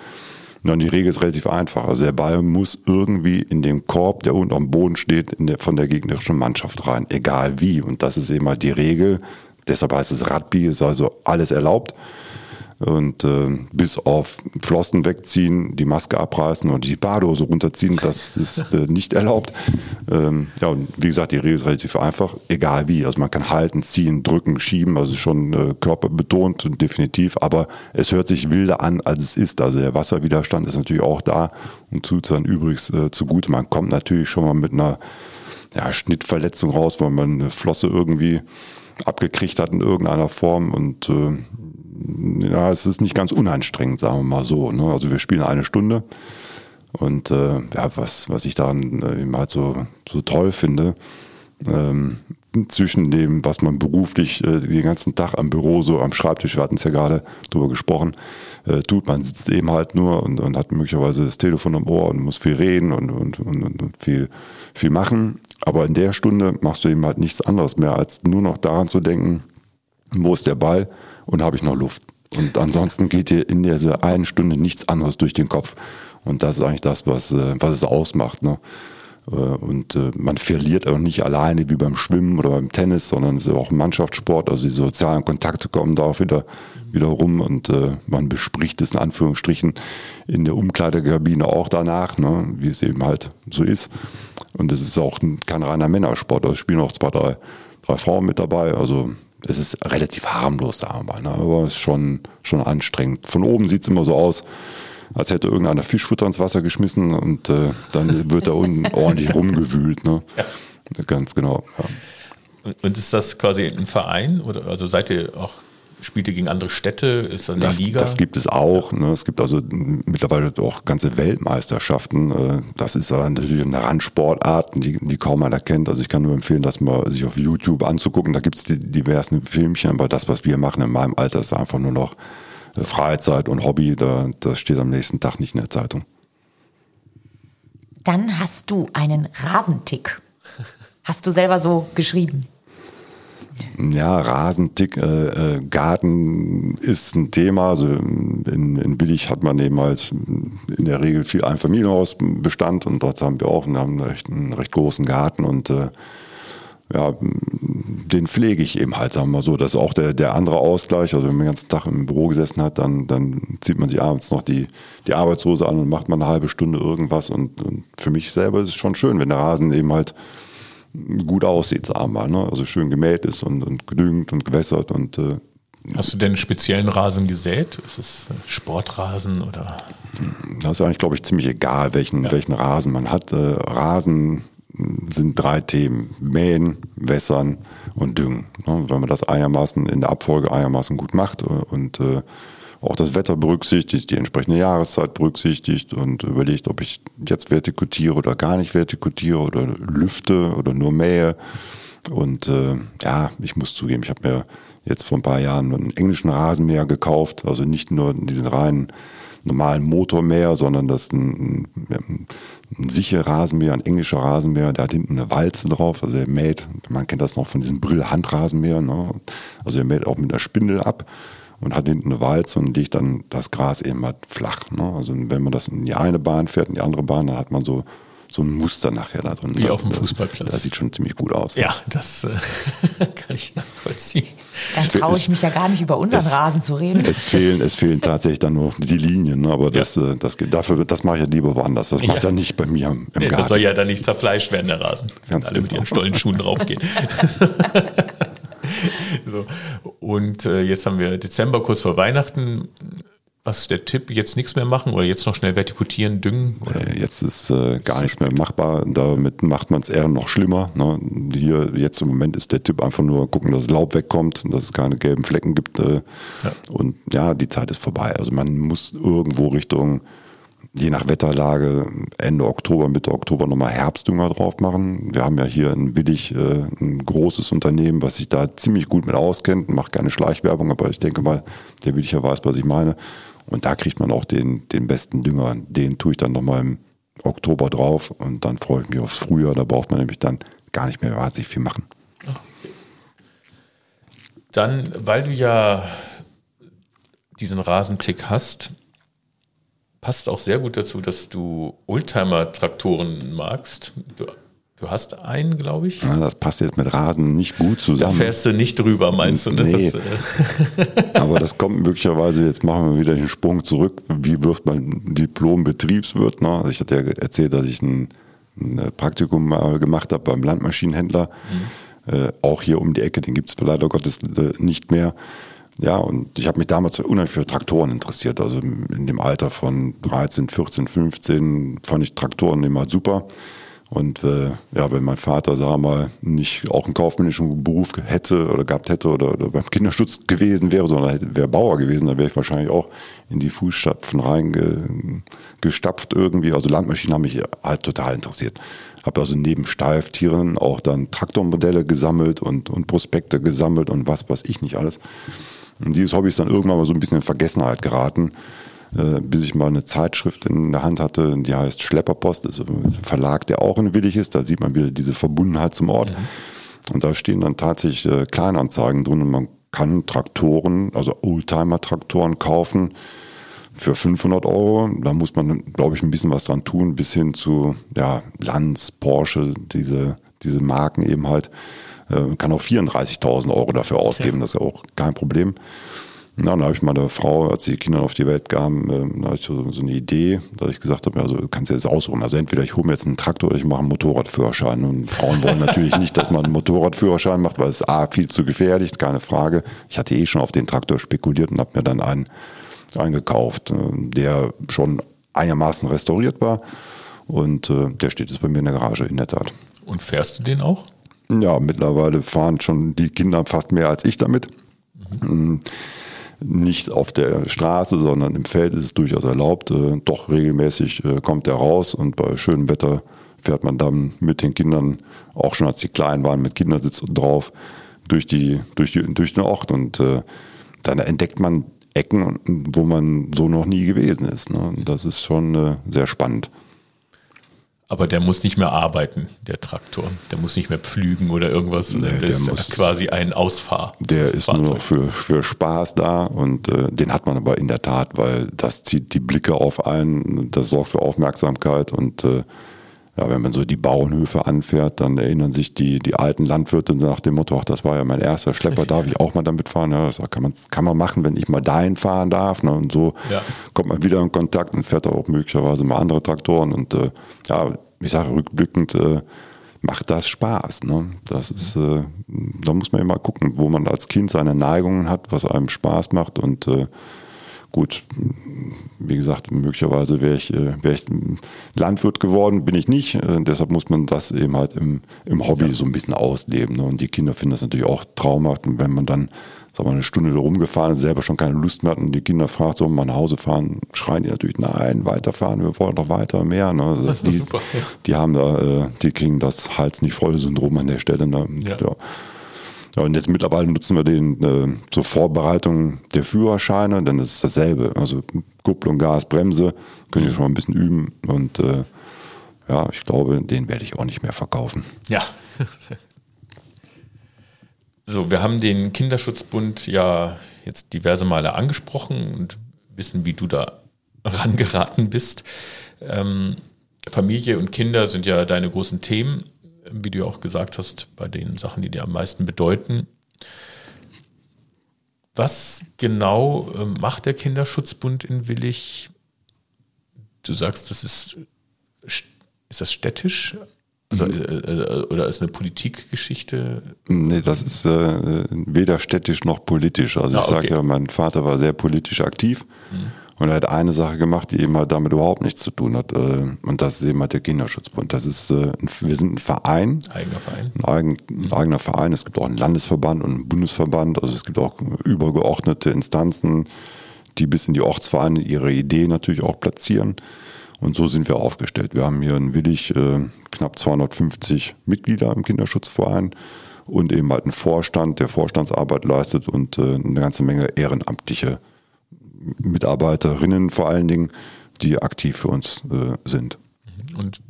Und die Regel ist relativ einfach. Also der Ball muss irgendwie in den Korb, der unten am Boden steht, der, von der gegnerischen Mannschaft rein, egal wie. Und das ist eben halt die Regel. Deshalb heißt es Rugby, ist also alles erlaubt und äh, bis auf Flossen wegziehen, die Maske abreißen und die Badehose runterziehen, das ist äh, nicht erlaubt. Ähm, ja, und wie gesagt, die Regel ist relativ einfach, egal wie. Also man kann halten, ziehen, drücken, schieben, also schon äh, körperbetont definitiv, aber es hört sich wilder an, als es ist. Also der Wasserwiderstand ist natürlich auch da und tut dann übrigens äh, zugute. Man kommt natürlich schon mal mit einer ja, Schnittverletzung raus, weil man eine Flosse irgendwie abgekriegt hat in irgendeiner Form und äh, ja, es ist nicht ganz unanstrengend, sagen wir mal so. Ne? Also wir spielen eine Stunde und äh, ja, was, was ich daran äh, eben halt so, so toll finde, ähm, zwischen dem, was man beruflich äh, den ganzen Tag am Büro, so am Schreibtisch, wir hatten es ja gerade drüber gesprochen, äh, tut, man sitzt eben halt nur und, und, hat möglicherweise das Telefon im Ohr und muss viel reden und, und, und, und viel, viel machen. Aber in der Stunde machst du eben halt nichts anderes mehr, als nur noch daran zu denken, wo ist der Ball, und habe ich noch Luft. Und ansonsten geht dir in dieser einen Stunde nichts anderes durch den Kopf. Und das ist eigentlich das, was, äh, was es ausmacht. Ne? Äh, und äh, man verliert auch nicht alleine wie beim Schwimmen oder beim Tennis, sondern es ist auch ein Mannschaftssport. Also die sozialen Kontakte kommen da auch wieder, wieder rum und man bespricht es in Anführungsstrichen in der Umkleidekabine auch danach, ne? wie es eben halt so ist. Und es ist auch kein reiner Männersport. Also es spielen auch zwei, drei, drei Frauen mit dabei. Also es ist relativ harmlos, sagen wir mal, ne? aber es ist schon, schon anstrengend. Von oben sieht es immer so aus, als hätte irgendeiner Fischfutter ins Wasser geschmissen und äh, dann wird da unten [laughs] ordentlich rumgewühlt. Ne? Ja. Ganz genau. Ja. Und ist das quasi ein Verein oder also seid ihr auch Spielt ihr gegen andere Städte? Ist das eine das, Liga? Das gibt es auch. Ne? Es gibt also mittlerweile auch ganze Weltmeisterschaften. Äh, das ist natürlich eine Randsportart, die, die kaum einer kennt. Also ich kann nur empfehlen, das mal sich auf YouTube anzugucken. Da gibt es die diversen Filmchen, aber das, was wir machen in meinem Alter, ist einfach nur noch äh, Freizeit und Hobby. Da, das steht am nächsten Tag nicht in der Zeitung. Dann hast du einen Rasentick. Hast du selber so geschrieben? Ja, Rasentick, äh, äh, Garten ist ein Thema. Also in, in Willig hat man eben halt in der Regel viel Einfamilienhausbestand und dort haben wir auch haben einen, recht, einen recht großen Garten und äh, ja, den pflege ich eben halt, sagen wir mal so. Das ist auch der, der andere Ausgleich. Also wenn man den ganzen Tag im Büro gesessen hat, dann, dann zieht man sich abends noch die, die Arbeitshose an und macht mal eine halbe Stunde irgendwas. Und, und für mich selber ist es schon schön, wenn der Rasen eben halt gut aussieht, sagen wir mal. Ne? Also schön gemäht ist und, und gedüngt und gewässert und äh, Hast du denn einen speziellen Rasen gesät? Ist es Sportrasen oder? Das ist eigentlich, glaube ich, ziemlich egal, welchen, ja. welchen Rasen man hat. Äh, Rasen sind drei Themen. Mähen, Wässern und Düngen. Ne? Wenn man das einigermaßen in der Abfolge einigermaßen gut macht äh, und äh, auch das Wetter berücksichtigt, die entsprechende Jahreszeit berücksichtigt und überlegt, ob ich jetzt vertikutiere oder gar nicht vertikutiere oder lüfte oder nur mähe. Und äh, ja, ich muss zugeben, ich habe mir jetzt vor ein paar Jahren einen englischen Rasenmäher gekauft, also nicht nur diesen reinen normalen Motormäher, sondern das ist ein, ein, ein sicher Rasenmäher, ein englischer Rasenmäher, der hat hinten eine Walze drauf, also er mäht, man kennt das noch von diesem Brill-Handrasenmäher, ne? also er mäht auch mit einer Spindel ab und hat hinten eine Walze und legt dann das Gras eben halt flach. Ne? Also wenn man das in die eine Bahn fährt, in die andere Bahn, dann hat man so so ein Muster nachher da drin. Wie das, auf dem Fußballplatz. Das, das sieht schon ziemlich gut aus. Ja, das äh, [laughs] kann ich nachvollziehen. Dann traue ich mich ja gar nicht über unseren es, Rasen zu reden. Es fehlen, es fehlen tatsächlich dann nur die Linien, ne? aber das, ja. Äh, das, dafür, das mache ich ja lieber woanders. Das mache ich ja. dann nicht bei mir im nee, Garten. Das soll ja dann nicht zerfleischt werden, der Rasen. Ganz alle genau. mit ihren Stollenschuhen draufgehen. [laughs] so. Und äh, jetzt haben wir Dezember, kurz vor Weihnachten. Was ist der Tipp? Jetzt nichts mehr machen oder jetzt noch schnell vertikutieren, düngen? Oder? Jetzt ist äh, gar nichts mehr machbar. Damit macht man es eher noch schlimmer. Ne? Hier jetzt im Moment ist der Tipp einfach nur gucken, dass das Laub wegkommt, dass es keine gelben Flecken gibt. Äh, ja. Und ja, die Zeit ist vorbei. Also man muss irgendwo Richtung, je nach Wetterlage, Ende Oktober, Mitte Oktober nochmal Herbstdünger drauf machen. Wir haben ja hier in Willig äh, ein großes Unternehmen, was sich da ziemlich gut mit auskennt, macht keine Schleichwerbung, aber ich denke mal, der Williger weiß, was ich meine. Und da kriegt man auch den, den besten Dünger. Den tue ich dann nochmal im Oktober drauf und dann freue ich mich aufs Frühjahr. Da braucht man nämlich dann gar nicht mehr wahnsinnig viel machen. Dann, weil du ja diesen Rasentick hast, passt auch sehr gut dazu, dass du Oldtimer-Traktoren magst. Du Du hast einen, glaube ich. Ja, das passt jetzt mit Rasen nicht gut zusammen. Da fährst du nicht drüber, meinst du? Ne? Nee. Das, äh [laughs] Aber das kommt möglicherweise, jetzt machen wir wieder den Sprung zurück. Wie wirft man Diplom-Betriebswirt? Ne? Also ich hatte ja erzählt, dass ich ein, ein Praktikum mal gemacht habe beim Landmaschinenhändler. Mhm. Äh, auch hier um die Ecke, den gibt es leider Gottes äh, nicht mehr. Ja, und ich habe mich damals unheimlich für Traktoren interessiert. Also in dem Alter von 13, 14, 15 fand ich Traktoren immer super. Und äh, ja, wenn mein Vater, sagen wir mal, nicht auch einen kaufmännischen Beruf hätte oder gehabt hätte oder, oder beim Kinderschutz gewesen wäre, sondern wäre Bauer gewesen, dann wäre ich wahrscheinlich auch in die Fußstapfen reingestapft irgendwie. Also Landmaschinen haben mich halt total interessiert. Habe also neben Steiftieren auch dann Traktormodelle gesammelt und, und Prospekte gesammelt und was weiß ich nicht alles. Und dieses Hobby ist dann irgendwann mal so ein bisschen in Vergessenheit geraten. Äh, bis ich mal eine Zeitschrift in der Hand hatte, die heißt Schlepperpost, das ist ein Verlag, der auch in Willig ist. Da sieht man wieder diese Verbundenheit zum Ort. Mhm. Und da stehen dann tatsächlich äh, Kleinanzeigen drin und man kann Traktoren, also Oldtimer-Traktoren kaufen für 500 Euro. Da muss man, glaube ich, ein bisschen was dran tun, bis hin zu ja, Lanz, Porsche, diese, diese Marken eben halt. Äh, kann auch 34.000 Euro dafür ausgeben, ja. das ist ja auch kein Problem. Na, dann habe ich meine Frau, als die Kinder auf die Welt kamen, äh, da hatte ich so, so, eine Idee, dass ich gesagt habe, also du kannst jetzt ausruhen. Also entweder ich hole mir jetzt einen Traktor oder ich mache einen Motorradführerschein. Und Frauen wollen natürlich [laughs] nicht, dass man einen Motorradführerschein macht, weil es A, viel zu gefährlich, keine Frage. Ich hatte eh schon auf den Traktor spekuliert und habe mir dann einen eingekauft, äh, der schon einigermaßen restauriert war. Und äh, der steht jetzt bei mir in der Garage, in der Tat. Und fährst du den auch? Ja, mittlerweile fahren schon die Kinder fast mehr als ich damit. Mhm nicht auf der Straße, sondern im Feld ist es durchaus erlaubt. Äh, doch regelmäßig äh, kommt er raus und bei schönem Wetter fährt man dann mit den Kindern, auch schon als die klein waren, mit Kindersitz drauf, durch, die, durch, die, durch den Ort und äh, dann entdeckt man Ecken, wo man so noch nie gewesen ist. Ne? Das ist schon äh, sehr spannend. Aber der muss nicht mehr arbeiten, der Traktor. Der muss nicht mehr pflügen oder irgendwas. Nee, der, der ist muss, quasi ein Ausfahr. Der ist Fahrzeug. nur noch für, für Spaß da und äh, den hat man aber in der Tat, weil das zieht die Blicke auf einen, das sorgt für Aufmerksamkeit und äh, ja, wenn man so die Bauernhöfe anfährt, dann erinnern sich die, die alten Landwirte nach dem Motto, ach, das war ja mein erster Schlepper, darf ich auch mal damit fahren? Ja, das kann man, kann man machen, wenn ich mal dahin fahren darf. Ne? Und so ja. kommt man wieder in Kontakt und fährt auch möglicherweise mal andere Traktoren. Und äh, ja, ich sage rückblickend, äh, macht das Spaß. Ne? Das ist, äh, da muss man immer gucken, wo man als Kind seine Neigungen hat, was einem Spaß macht und äh, gut, wie gesagt, möglicherweise wäre ich, äh, wär ich Landwirt geworden, bin ich nicht. Äh, deshalb muss man das eben halt im, im Hobby ja. so ein bisschen ausleben. Ne? Und die Kinder finden das natürlich auch traumhaft. Und wenn man dann sag mal, eine Stunde da rumgefahren ist, selber schon keine Lust mehr hat und die Kinder fragt, so, mal nach Hause fahren, schreien die natürlich, nein, weiterfahren, wir wollen doch weiter, mehr. Ne? Also das die, super, ja. die haben da, äh, die kriegen das Hals nicht voll Syndrom an der Stelle. Ne? Ja. ja. Ja, und jetzt mittlerweile nutzen wir den äh, zur Vorbereitung der Führerscheine, denn das ist dasselbe. Also Kupplung, Gas, Bremse, können wir schon mal ein bisschen üben. Und äh, ja, ich glaube, den werde ich auch nicht mehr verkaufen. Ja. [laughs] So, wir haben den Kinderschutzbund ja jetzt diverse Male angesprochen und wissen, wie du da rangeraten bist. Ähm, Familie und Kinder sind ja deine großen Themen, wie du auch gesagt hast, bei den Sachen, die dir am meisten bedeuten. Was genau äh, macht der Kinderschutzbund in Willig? Du sagst, das ist, ist das städtisch? Also, mhm. äh, äh, oder ist eine Politikgeschichte? Nee, das ist äh, weder städtisch noch politisch. Also ah, ich sage ja, mein Vater war sehr politisch aktiv. Mhm. Und er hat eine Sache gemacht, die eben halt damit überhaupt nichts zu tun hat. Äh, und das ist eben halt der Kinderschutzbund. Das ist, äh, wir sind ein Verein. Eigener Verein. Ein, eigen, ein eigener Verein. Es gibt auch einen Landesverband und einen Bundesverband. Also es gibt auch übergeordnete Instanzen, die bis in die Ortsvereine ihre Idee natürlich auch platzieren. Und so sind wir aufgestellt. Wir haben hier in Willig äh, knapp 250 Mitglieder im Kinderschutzverein und eben halt einen Vorstand, der Vorstandsarbeit leistet und eine ganze Menge ehrenamtliche Mitarbeiterinnen vor allen Dingen, die aktiv für uns äh, sind. Und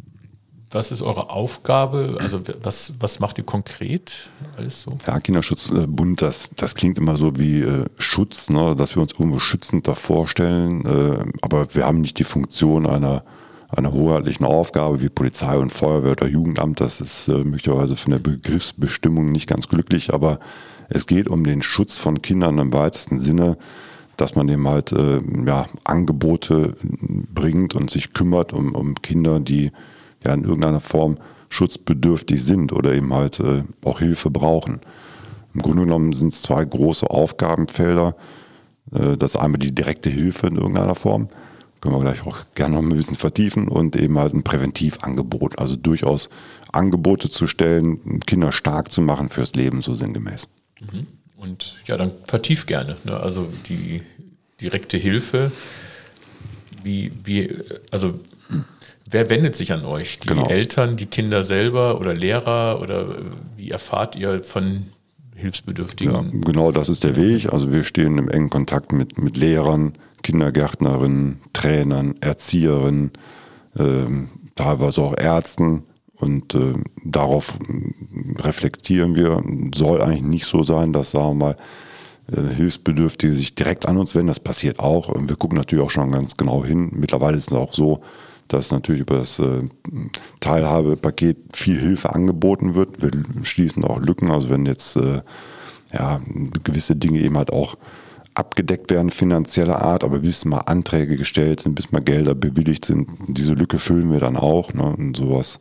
was ist eure Aufgabe? Also was, was macht ihr konkret alles so? Ja, Kinderschutzbund, das, das klingt immer so wie äh, Schutz, ne, dass wir uns irgendwo schützend davor stellen. Äh, aber wir haben nicht die Funktion einer, einer hoheitlichen Aufgabe wie Polizei und Feuerwehr oder Jugendamt. Das ist äh, möglicherweise von der Begriffsbestimmung nicht ganz glücklich, aber es geht um den Schutz von Kindern im weitesten Sinne dass man eben halt äh, ja, Angebote bringt und sich kümmert um, um Kinder, die ja in irgendeiner Form schutzbedürftig sind oder eben halt äh, auch Hilfe brauchen. Im Grunde genommen sind es zwei große Aufgabenfelder. Äh, das einmal die direkte Hilfe in irgendeiner Form, können wir gleich auch gerne noch ein bisschen vertiefen und eben halt ein Präventivangebot, also durchaus Angebote zu stellen, Kinder stark zu machen fürs Leben, so sinngemäß. Mhm. Und ja, dann vertief gerne. Ne? Also die direkte Hilfe. Wie, wie, also wer wendet sich an euch? Die genau. Eltern, die Kinder selber oder Lehrer oder wie erfahrt ihr von Hilfsbedürftigen? Ja, genau, das ist der Weg. Also wir stehen im engen Kontakt mit, mit Lehrern, Kindergärtnerinnen, Trainern, Erzieherinnen, äh, teilweise auch Ärzten und äh, darauf reflektieren wir. Soll eigentlich nicht so sein, dass, sagen wir mal, äh, Hilfsbedürftige sich direkt an uns wenden. Das passiert auch. Wir gucken natürlich auch schon ganz genau hin. Mittlerweile ist es auch so, dass natürlich über das äh, Teilhabepaket viel Hilfe angeboten wird. Wir schließen auch Lücken. Also wenn jetzt äh, ja, gewisse Dinge eben halt auch abgedeckt werden, finanzieller Art, aber bis mal Anträge gestellt sind, bis mal Gelder bewilligt sind, diese Lücke füllen wir dann auch. Ne? Und sowas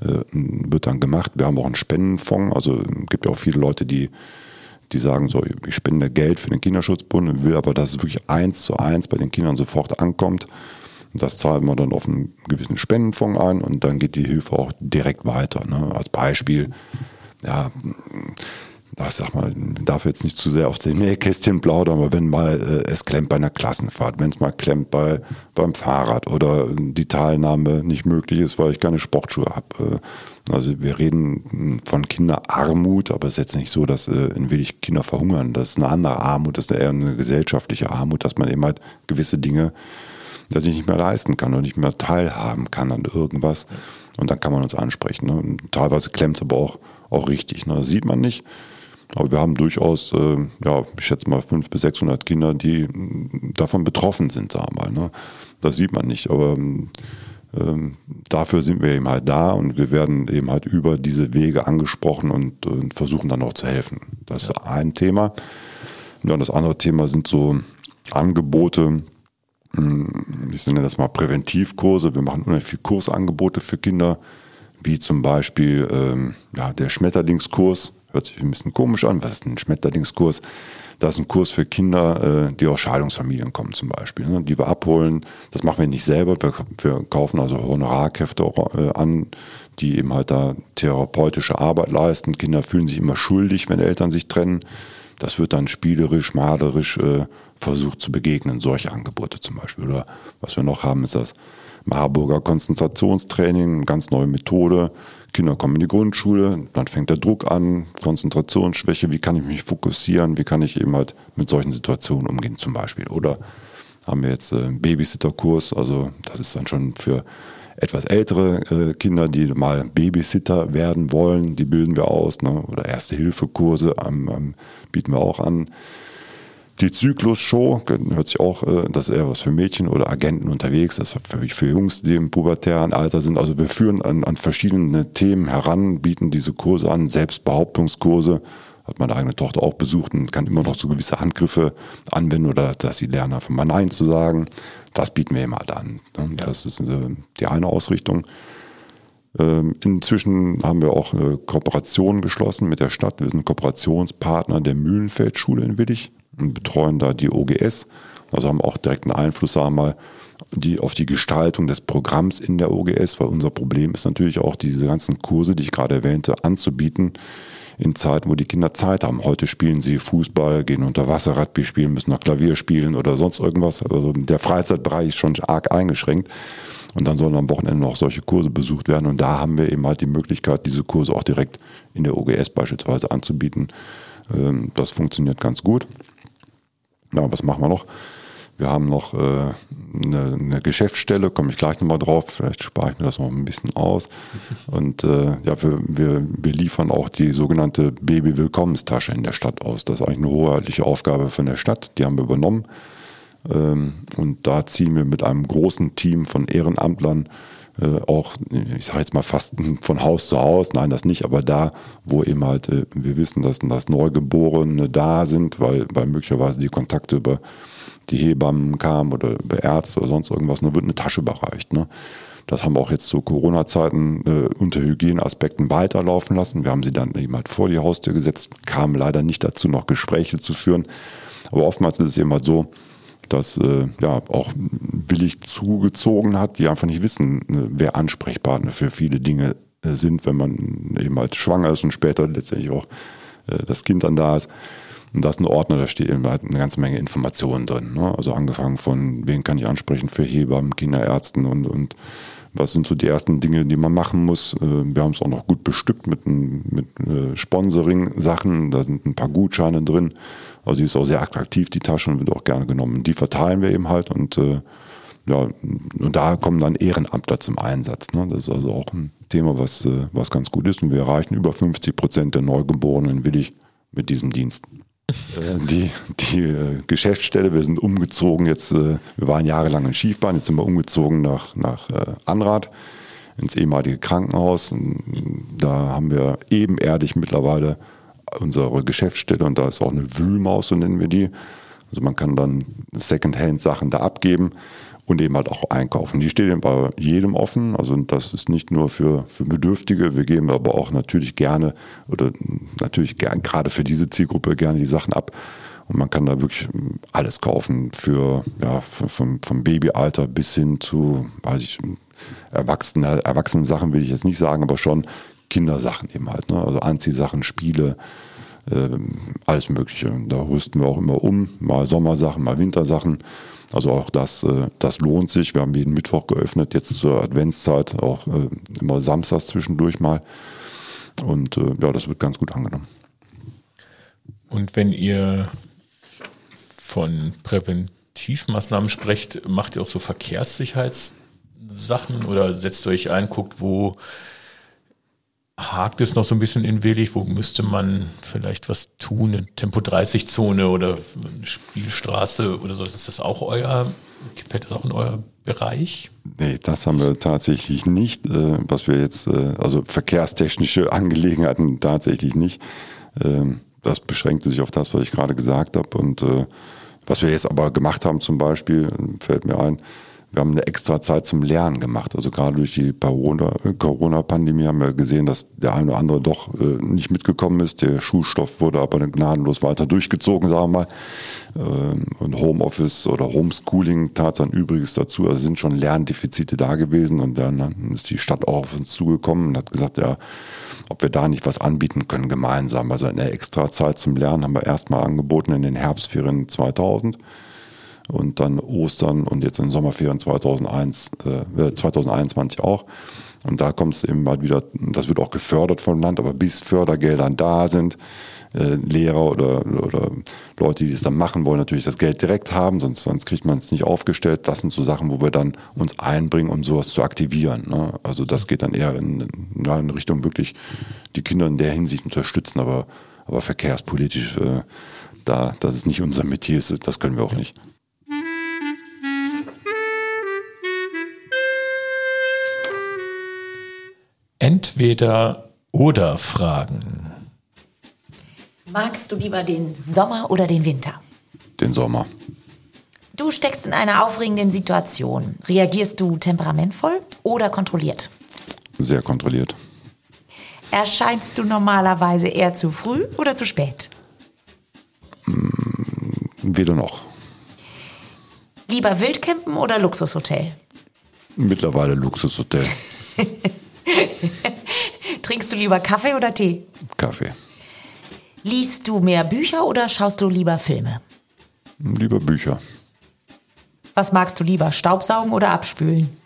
wird dann gemacht. Wir haben auch einen Spendenfonds, also es gibt ja auch viele Leute, die, die sagen so, ich spende Geld für den Kinderschutzbund, will aber, dass es wirklich eins zu eins bei den Kindern sofort ankommt. Das zahlen wir dann auf einen gewissen Spendenfonds ein und dann geht die Hilfe auch direkt weiter. Ne? Als Beispiel, ja, ach, sag mal, darf jetzt nicht zu sehr auf den Nähkästchen plaudern, aber wenn mal äh, es klemmt bei einer Klassenfahrt, wenn es mal klemmt bei, beim Fahrrad oder die Teilnahme nicht möglich ist, weil ich keine Sportschuhe habe. Äh, also wir reden von Kinderarmut, aber es ist jetzt nicht so, dass äh, in wenig Kinder verhungern. Das ist eine andere Armut, das ist eher eine gesellschaftliche Armut, dass man eben halt gewisse Dinge dass ich nicht mehr leisten kann und nicht mehr teilhaben kann an irgendwas. Und dann kann man uns ansprechen. Ne? teilweise klemmt es aber auch, auch richtig. Ne? Das sieht man nicht. Aber wir haben durchaus, äh, ja, ich schätze mal 500 bis 600 Kinder, die mm, davon betroffen sind, sagen wir mal. Ne? Das sieht man nicht, aber ähm, dafür sind wir eben halt da und wir werden eben halt über diese Wege angesprochen und, und versuchen dann auch zu helfen. Das ist ein Thema. Ja, und das andere Thema sind so Angebote, mm, ich nenne das mal Präventivkurse. Wir machen unheimlich viele Kursangebote für Kinder, wie zum Beispiel ähm, ja, der Schmetterlingskurs Hört sich ein bisschen komisch an. Was ist ein Schmetterlingskurs? Das ist ein Kurs für Kinder, äh, die aus Scheidungsfamilien kommen zum Beispiel, ne? die wir abholen. Das machen wir nicht selber. Wir, kaufen also Honorarkräfte äh, an, die eben halt da therapeutische Arbeit leisten. Kinder fühlen sich immer schuldig, wenn Eltern sich trennen. Das wird dann spielerisch, malerisch äh, versucht zu begegnen, solche Angebote zum Beispiel. Oder was wir noch haben, ist das Marburger Konzentrationstraining, eine ganz neue Methode. Kinder kommen in die Grundschule, dann fängt der Druck an, Konzentrationsschwäche, wie kann ich mich fokussieren, wie kann ich eben halt mit solchen Situationen umgehen zum Beispiel. Oder haben wir jetzt einen Babysitterkurs, also das ist dann schon für etwas ältere äh, Kinder, die mal Babysitter werden wollen, die bilden wir aus. Ne? Oder Erste-Hilfe-Kurse bieten wir auch an. Die Zyklus-Show hört sich auch, äh, das ist eher was für Mädchen oder Agenten unterwegs, das ist für, für Jungs, die im pubertären Alter sind. Also wir führen an, an verschiedene Themen heran, bieten diese Kurse an, Selbstbehauptungskurse, hat meine eigene Tochter auch besucht und kann immer noch so gewisse Handgriffe anwenden oder dass sie lernen, einfach mal Nein zu sagen. Das bieten wir immer an. Ne? Das ist äh, die eine Ausrichtung. Ähm, inzwischen haben wir auch eine Kooperation geschlossen mit der Stadt. Wir sind Kooperationspartner der Mühlenfeldschule in Willig und betreuen da die OGS. Also haben auch direkten Einfluss, sagen wir mal, die, auf die Gestaltung des Programms in der OGS, weil unser Problem ist natürlich auch, diese ganzen Kurse, die ich gerade erwähnte, anzubieten in Zeiten, wo die Kinder Zeit haben. Heute spielen sie Fußball, gehen unter Wasser Rugby spielen, müssen noch Klavier spielen oder sonst irgendwas. Also der Freizeitbereich ist schon arg eingeschränkt. Und dann sollen am Wochenende noch solche Kurse besucht werden. Und da haben wir eben halt die Möglichkeit, diese Kurse auch direkt in der OGS beispielsweise anzubieten. Ähm, das funktioniert ganz gut. Ja, was machen wir noch? Wir haben noch äh, eine, eine, Geschäftsstelle, komme ich gleich nochmal drauf, vielleicht spare ich mir das noch ein bisschen aus. [laughs] Und äh, ja, wir, wir, wir liefern auch die sogenannte Baby-Willkommenstasche in der Stadt aus. Das ist eigentlich eine hoheitliche Aufgabe von der Stadt, die haben wir übernommen. Ähm, und da ziehen wir mit einem großen Team von Ehrenamtlern auch, ich sage jetzt mal fast von Haus zu Haus, nein, das nicht, aber da, wo eben halt äh, wir wissen, dass, dass Neugeborene da sind, weil, weil möglicherweise die Kontakte über die Hebammen kamen oder über Ärzte oder sonst irgendwas, nur wird eine Tasche überreicht. Ne? Das haben wir auch jetzt zu Corona-Zeiten äh, unter Hygieneaspekten weiterlaufen lassen. Wir haben sie dann eben halt vor die Haustür gesetzt, kamen leider nicht dazu, noch Gespräche zu führen. Aber oftmals ist es eben halt so, dass äh, ja auch willig zugezogen hat, die einfach nicht wissen, äh, wer Ansprechpartner für viele Dinge äh, sind, wenn man eben halt schwanger ist und später letztendlich auch äh, das Kind dann da ist. Und da ist ein Ordner, da steht eben halt eine ganze Menge Informationen drin. Ne? Also angefangen von, wen kann ich ansprechen für Hebammen, Kinderärzten und, und was sind so die ersten Dinge, die man machen muss. Äh, wir haben es auch noch gut bestückt mit, mit Sponsoring-Sachen. Da sind ein paar Gutscheine drin. Also die ist auch sehr attraktiv, die Tasche, und wird auch gerne genommen. Die verteilen wir eben halt und äh, ja, und da kommen dann Ehrenamtler zum Einsatz. Ne? Das ist also auch ein Thema, was, was ganz gut ist. Und wir erreichen über 50 Prozent der Neugeborenen willig mit diesem Dienst. Äh, [laughs] die, die äh, Geschäftsstelle, wir sind umgezogen jetzt, äh, wir waren jahrelang in Schiefbahn, jetzt sind wir umgezogen nach, nach Anrad ins ehemalige Krankenhaus. Da haben wir ebenerdig mittlerweile unsere Geschäftsstelle und da ist auch eine Wühlmaus, so nennen wir die. Also man kann dann Secondhand-Sachen da abgeben und eben halt auch einkaufen. Die stehen bei jedem offen. Also das ist nicht nur für, für Bedürftige. Wir geben aber auch natürlich gerne oder natürlich gerade für diese Zielgruppe gerne die Sachen ab. Und man kann da wirklich alles kaufen für, ja, vom, vom Babyalter bis hin zu, weiß ich, Erwachsene, Erwachsenen Sachen will ich jetzt nicht sagen, aber schon Kindersachen eben halt. Ne? Also Anziehsachen, Spiele, äh, alles Mögliche. Da rüsten wir auch immer um, mal Sommersachen, mal Wintersachen. Also auch das, äh, das lohnt sich. Wir haben jeden Mittwoch geöffnet, jetzt zur Adventszeit, auch äh, immer samstags zwischendurch mal. Und äh, ja, das wird ganz gut angenommen. Und wenn ihr von Präventivmaßnahmen sprecht, macht ihr auch so Verkehrssicherheitssachen oder setzt euch ein, guckt, wo hakt es noch so ein bisschen in Willig, wo müsste man vielleicht was tun, eine Tempo-30-Zone oder eine Spielstraße oder so, ist das auch euer, fällt das auch in euer Bereich? Nee, das haben wir tatsächlich nicht, äh, was wir jetzt, äh, also verkehrstechnische [laughs] Angelegenheiten tatsächlich nicht. Ähm, das beschränkte sich auf das, was ich gerade gesagt habe und äh, was wir jetzt aber gemacht haben zum Beispiel, fällt mir ein, wir haben eine extra Zeit zum Lernen gemacht. Also gerade durch die Corona-Pandemie haben wir gesehen, dass der eine oder andere doch äh, nicht mitgekommen ist. Der Schulstoff wurde aber gnadenlos weiter durchgezogen, sagen wir mal. Ähm, und Homeoffice oder Homeschooling tat sein Übriges dazu. Also sind schon Lerndefizite da gewesen. Und dann ist die Stadt auch auf uns zugekommen und hat gesagt, ja, ob wir da nicht was anbieten können gemeinsam. Also eine extra Zeit zum Lernen haben wir erstmal angeboten in den Herbstferien 2000 und dann Ostern und jetzt in Sommerferien 2001, äh, 2021 auch. Und da kommt es eben mal wieder, das wird auch gefördert vom Land, aber bis Fördergeldern da sind, äh, Lehrer oder, oder Leute, die es dann machen wollen, natürlich das Geld direkt haben, sonst, sonst kriegt man es nicht aufgestellt. Das sind so Sachen, wo wir dann uns einbringen, um sowas zu aktivieren. Ne? Also das geht dann eher in, ja, in Richtung wirklich die Kinder in der Hinsicht unterstützen, aber, aber verkehrspolitisch, äh, da, das ist nicht unser Metier, das können wir auch nicht. Entweder oder Fragen. Magst du lieber den Sommer oder den Winter? Den Sommer. Du steckst in einer aufregenden Situation. Reagierst du temperamentvoll oder kontrolliert? Sehr kontrolliert. Erscheinst du normalerweise eher zu früh oder zu spät? Weder noch. Lieber Wildcampen oder Luxushotel? Mittlerweile Luxushotel. [laughs] [laughs] Trinkst du lieber Kaffee oder Tee? Kaffee. Liest du mehr Bücher oder schaust du lieber Filme? Lieber Bücher. Was magst du lieber, Staubsaugen oder abspülen?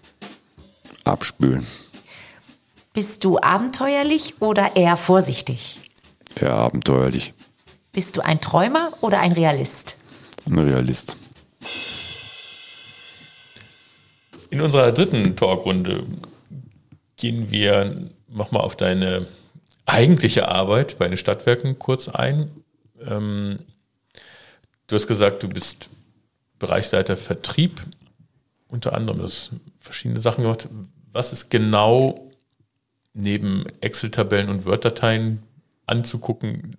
Abspülen. Bist du abenteuerlich oder eher vorsichtig? Eher abenteuerlich. Bist du ein Träumer oder ein Realist? Ein Realist. In unserer dritten Talkrunde gehen wir nochmal auf deine eigentliche Arbeit bei den Stadtwerken kurz ein. Ähm, du hast gesagt, du bist Bereichsleiter Vertrieb, unter anderem das verschiedene Sachen gemacht. Was ist genau neben Excel-Tabellen und Word-Dateien anzugucken?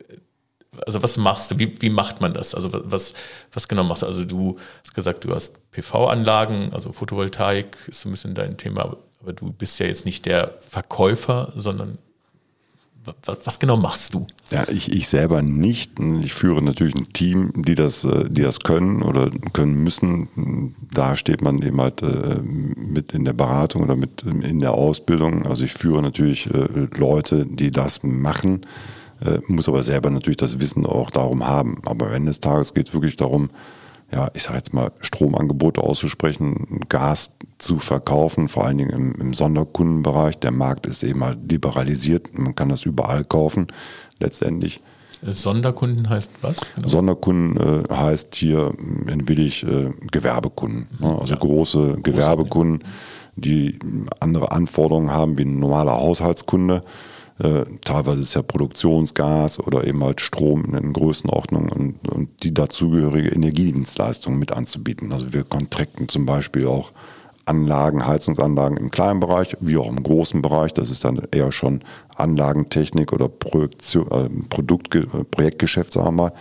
Also was machst du? Wie, wie macht man das? Also was, was genau machst du? Also du hast gesagt, du hast PV-Anlagen, also Photovoltaik ist so ein bisschen dein Thema, aber du bist ja jetzt nicht der Verkäufer, sondern was, was, genau machst du? Ja, ich, ich selber nicht. Ich führe natürlich ein Team, die das, äh, die das können oder können müssen. Da steht man eben halt äh, mit in der Beratung oder mit in der Ausbildung. Also ich führe natürlich äh, Leute, die das machen, muss aber selber natürlich das Wissen auch darum haben. Aber am Ende des Tages geht es wirklich darum, ja, ich sage jetzt mal, Stromangebote auszusprechen, Gas zu verkaufen, vor allen Dingen im, im, Sonderkundenbereich. Der Markt ist eben halt liberalisiert, man kann das überall kaufen, letztendlich. Sonderkunden heißt was? Genau? Sonderkunden äh, heißt hier in Willig äh, Gewerbekunden, ne? also ja. große Gewerbekunden, die andere Anforderungen haben wie ein normaler Haushaltskunde. Äh, teilweise ist ja Produktionsgas oder eben halt Strom in Größenordnung und, und die dazugehörige Energiedienstleistung mit anzubieten. Also wir kontrakten zum Beispiel auch Anlagen, Heizungsanlagen im kleinen Bereich, wie auch im großen Bereich. Das ist dann eher schon Anlagentechnik oder Projektion, äh, Produkt, Projektgeschäft, sagen wir mal.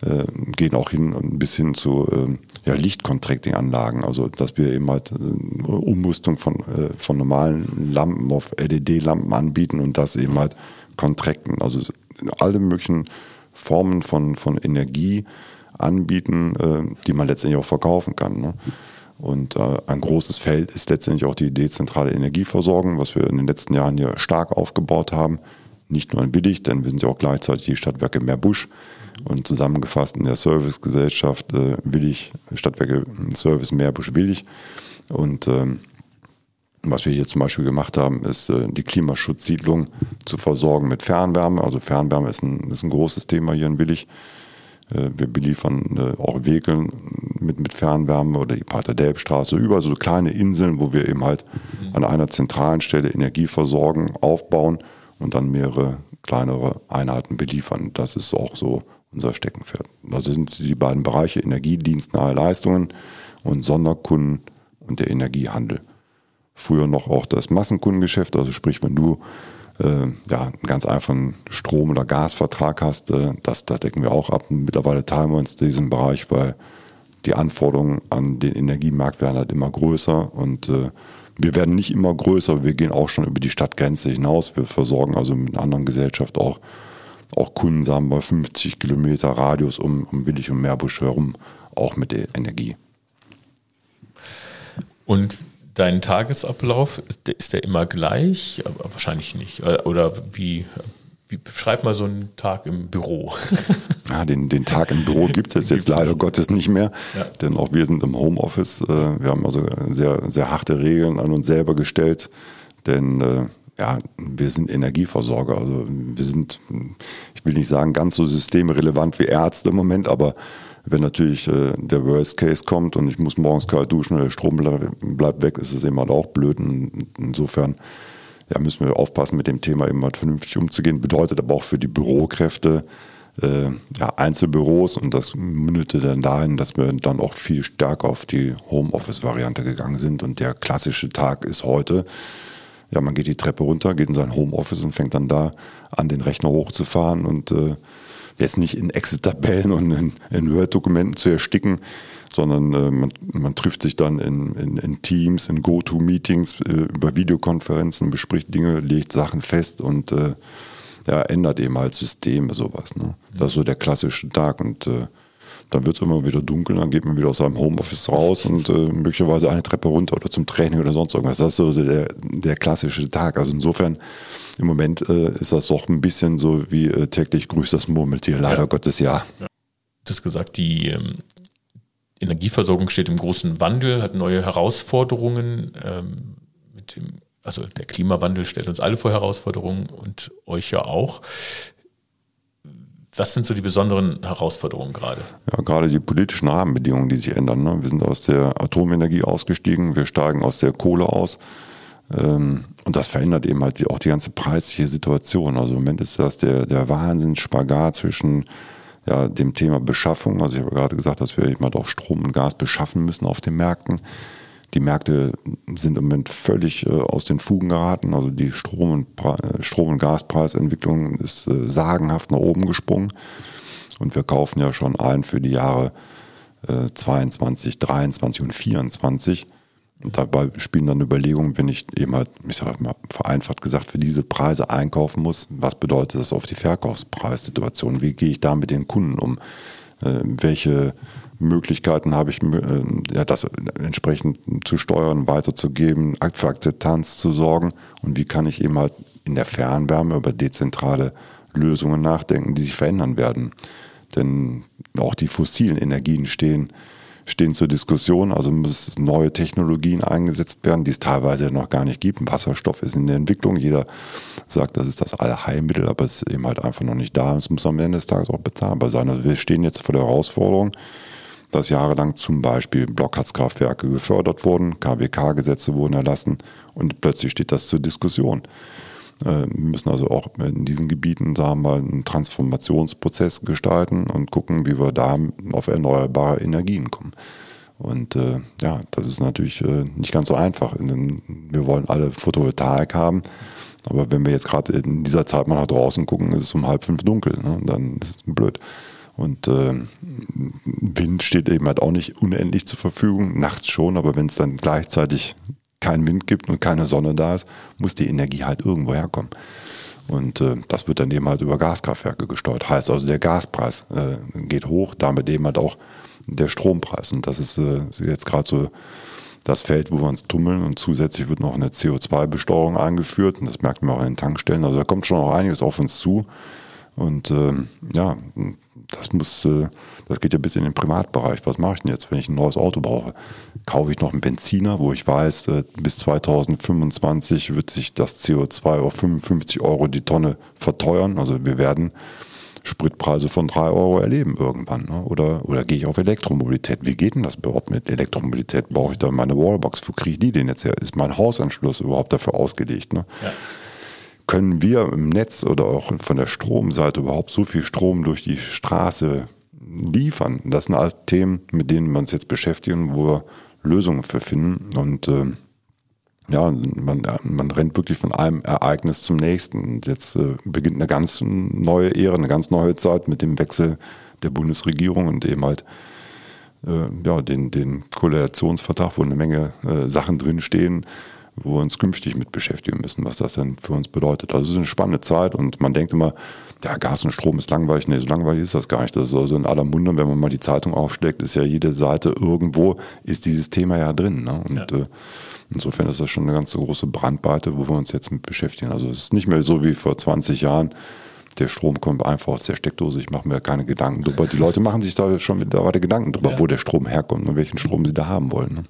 Äh, gehen auch hin bis hin zu äh, ja, Lichtcontracting-Anlagen, also dass wir eben halt äh, Umrüstung von, äh, von normalen Lampen auf LED-Lampen anbieten und das eben halt kontrakten. Also alle möglichen Formen von, von Energie anbieten, äh, die man letztendlich auch verkaufen kann. Ne? Und äh, ein großes Feld ist letztendlich auch die dezentrale Energieversorgung, was wir in den letzten Jahren hier stark aufgebaut haben. Nicht nur in Willig, denn wir sind ja auch gleichzeitig die Stadtwerke Meerbusch. Und zusammengefasst in der Servicegesellschaft äh, Willig, Stadtwerke Service Meerbusch Willig. Und ähm, was wir hier zum Beispiel gemacht haben, ist äh, die Klimaschutzsiedlung zu versorgen mit Fernwärme. Also Fernwärme ist ein, ist ein großes Thema hier in Willig. Äh, wir beliefern äh, auch Wegeln mit, mit Fernwärme oder die Pater-Delb-Straße, überall so kleine Inseln, wo wir eben halt an einer zentralen Stelle Energie versorgen, aufbauen und dann mehrere kleinere Einheiten beliefern. Das ist auch so unser Steckenpferd. Also sind die beiden Bereiche Energiedienstnahe Leistungen und Sonderkunden und der Energiehandel. Früher noch auch das Massenkundengeschäft, also sprich, wenn du äh, ja, einen ganz einfachen Strom- oder Gasvertrag hast, äh, das, das decken wir auch ab. Mittlerweile teilen wir uns diesen Bereich, weil die Anforderungen an den Energiemarkt werden halt immer größer und äh, wir werden nicht immer größer, wir gehen auch schon über die Stadtgrenze hinaus. Wir versorgen also mit einer anderen Gesellschaft auch, auch Kunden, sagen wir 50 Kilometer Radius um, um Willig und Meerbusch herum, auch mit der Energie. Und dein Tagesablauf, ist der, immer gleich? Aber wahrscheinlich nicht. Oder wie, wie beschreib mal so einen Tag im Büro? [laughs] Ja, den, den Tag im Büro gibt es jetzt leider nicht. Gottes nicht mehr, ja. denn auch wir sind im Homeoffice. Äh, wir haben also sehr, sehr harte Regeln an uns selber gestellt, Denn äh, ja, wir sind Energieversorger. Also wir sind, ich will nicht sagen, ganz so systemrelevant wie Ärzte im Moment, aber wenn natürlich äh, der Worst Case kommt und ich muss morgens kalt duschen und der Strom bleibt weg, ist es eben halt auch blöd. Und insofern ja, müssen wir aufpassen, mit dem Thema eben halt vernünftig umzugehen. Bedeutet aber auch für die Bürokräfte, äh, ja, Einzelbüros und das mündete dann dahin, dass wir dann auch viel stärker auf die Homeoffice-Variante gegangen sind. Und der klassische Tag ist heute, ja, man geht die Treppe runter, geht in sein Homeoffice und fängt dann da an, den Rechner hochzufahren und äh, jetzt nicht in Exit-Tabellen und in, in Word-Dokumenten zu ersticken, sondern äh, man, man, trifft sich dann in, in, in Teams, in Go-To-Meetings, äh, über Videokonferenzen, bespricht Dinge, legt Sachen fest und äh, ja, ändert eben halt Systeme, sowas. Ne? Das ist so der klassische Tag und äh, dann wird es immer wieder dunkel, dann geht man wieder aus seinem Homeoffice raus und äh, möglicherweise eine Treppe runter oder zum Training oder sonst irgendwas. Das ist so der, der klassische Tag. Also insofern im Moment äh, ist das doch ein bisschen so wie äh, täglich grüßt das Murmeltier, leider ja. Gottes ja. ja. Du hast gesagt, die ähm, Energieversorgung steht im großen Wandel, hat neue Herausforderungen. Ähm, mit dem, also der Klimawandel stellt uns alle vor Herausforderungen und euch ja auch. Was sind so die besonderen Herausforderungen gerade? Ja, gerade die politischen Rahmenbedingungen, die sich ändern. Ne? Wir sind aus der Atomenergie ausgestiegen, wir steigen aus der Kohle aus. Ähm, und das verändert eben halt auch die ganze preisliche Situation. Also im Moment ist das der, der Wahnsinnsspagat zwischen ja, dem Thema Beschaffung. Also ich habe gerade gesagt, dass wir eben halt auch Strom und Gas beschaffen müssen auf den Märkten. Die Märkte sind im Moment völlig äh, aus den Fugen geraten. Also die Strom- und, äh, Strom und Gaspreisentwicklung ist äh, sagenhaft nach oben gesprungen. Und wir kaufen ja schon ein für die Jahre äh, 22, 23 und 24. Und dabei spielen dann Überlegungen, wenn ich eben halt, ich sage mal vereinfacht gesagt, für diese Preise einkaufen muss, was bedeutet das auf die Verkaufspreissituation? Wie gehe ich da mit den Kunden um? Äh, welche Möglichkeiten habe ich, äh, ja, das entsprechend zu steuern, weiterzugeben, für Akzeptanz zu sorgen und wie kann ich eben halt in der Fernwärme über dezentrale Lösungen nachdenken, die sich verändern werden. Denn auch die fossilen Energien stehen, stehen zur Diskussion, also müssen neue Technologien eingesetzt werden, die es teilweise noch gar nicht gibt. Wasserstoff ist in der Entwicklung, jeder sagt, das ist das Allheilmittel, aber es ist eben halt einfach noch nicht da es muss am Ende des Tages auch bezahlbar sein. Also wir stehen jetzt vor der Herausforderung, dass jahrelang zum Beispiel Blockheizkraftwerke gefördert wurden, KWK-Gesetze wurden erlassen und plötzlich steht das zur Diskussion. Äh, wir müssen also auch in diesen Gebieten, sagen wir mal, einen Transformationsprozess gestalten und gucken, wie wir da auf erneuerbare Energien kommen. Und äh, ja, das ist natürlich äh, nicht ganz so einfach. Wir wollen alle Photovoltaik haben, aber wenn wir jetzt gerade in dieser Zeit mal nach draußen gucken, ist es um halb fünf dunkel. Ne? Dann ist es blöd. Und äh, Wind steht eben halt auch nicht unendlich zur Verfügung, nachts schon, aber wenn es dann gleichzeitig keinen Wind gibt und keine Sonne da ist, muss die Energie halt irgendwo herkommen. Und äh, das wird dann eben halt über Gaskraftwerke gesteuert. Heißt also, der Gaspreis äh, geht hoch, damit eben halt auch der Strompreis. Und das ist, äh, jetzt gerade so das Feld, wo wir uns tummeln. Und zusätzlich wird noch eine CO2-Besteuerung eingeführt. Und das merkt man auch in den Tankstellen. Also da kommt schon noch einiges auf uns zu. Und ähm, ja, das muss, äh, das geht ja bis in den Privatbereich. Was mache ich denn jetzt, wenn ich ein neues Auto brauche? Kaufe ich noch einen Benziner, wo ich weiß, äh, bis 2025 wird sich das CO2 auf 55 Euro die Tonne verteuern. Also wir werden Spritpreise von 3 Euro erleben irgendwann. Ne? Oder, oder gehe ich auf Elektromobilität? Wie geht denn das überhaupt mit Elektromobilität? Brauche ich da meine Wallbox? Wo kriege ich die denn jetzt her? Ist mein Hausanschluss überhaupt dafür ausgelegt? Ne? Ja können wir im Netz oder auch von der Stromseite überhaupt so viel Strom durch die Straße liefern? Das sind alles Themen, mit denen wir uns jetzt beschäftigen, wo wir Lösungen für finden. Und äh, ja, man, man rennt wirklich von einem Ereignis zum nächsten. Und jetzt äh, beginnt eine ganz neue Ära, eine ganz neue Zeit mit dem Wechsel der Bundesregierung und eben halt äh, ja, den, den Koalitionsvertrag, wo eine Menge äh, Sachen drinstehen, wo wir uns künftig mit beschäftigen müssen, was das denn für uns bedeutet. Also es ist eine spannende Zeit und man denkt immer, ja, Gas und Strom ist langweilig. Nee, so langweilig ist das gar nicht. Das ist also in aller Munde. Wenn man mal die Zeitung aufschlägt, ist ja jede Seite irgendwo, ist dieses Thema ja drin. Ne? Und ja. äh, insofern ist das schon eine ganz große Brandweite, wo wir uns jetzt mit beschäftigen. Also es ist nicht mehr so wie vor 20 Jahren. Der Strom kommt einfach aus der Steckdose. Ich mache mir keine Gedanken drüber. Die Leute machen sich da schon mittlerweile Gedanken drüber, ja. wo der Strom herkommt und welchen Strom sie da haben wollen. Ne?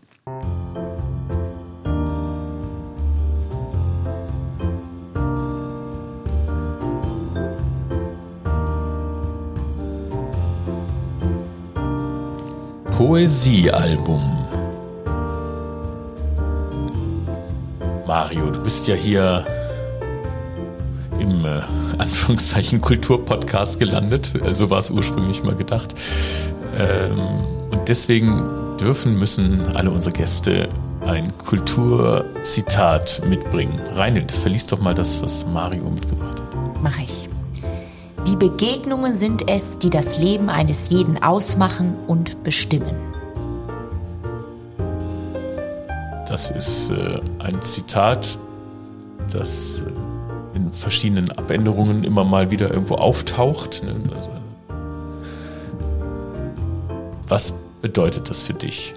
Poesiealbum. Mario, du bist ja hier im äh, [laughs] Anführungszeichen Kulturpodcast gelandet. Äh, so war es ursprünglich mal gedacht. Ähm, und deswegen dürfen, müssen alle unsere Gäste ein Kulturzitat mitbringen. Reinhild, verlies doch mal das, was Mario mitgebracht hat. Mach ich. Die Begegnungen sind es, die das Leben eines jeden ausmachen und bestimmen. Das ist äh, ein Zitat, das äh, in verschiedenen Abänderungen immer mal wieder irgendwo auftaucht. Ne? Also, was bedeutet das für dich?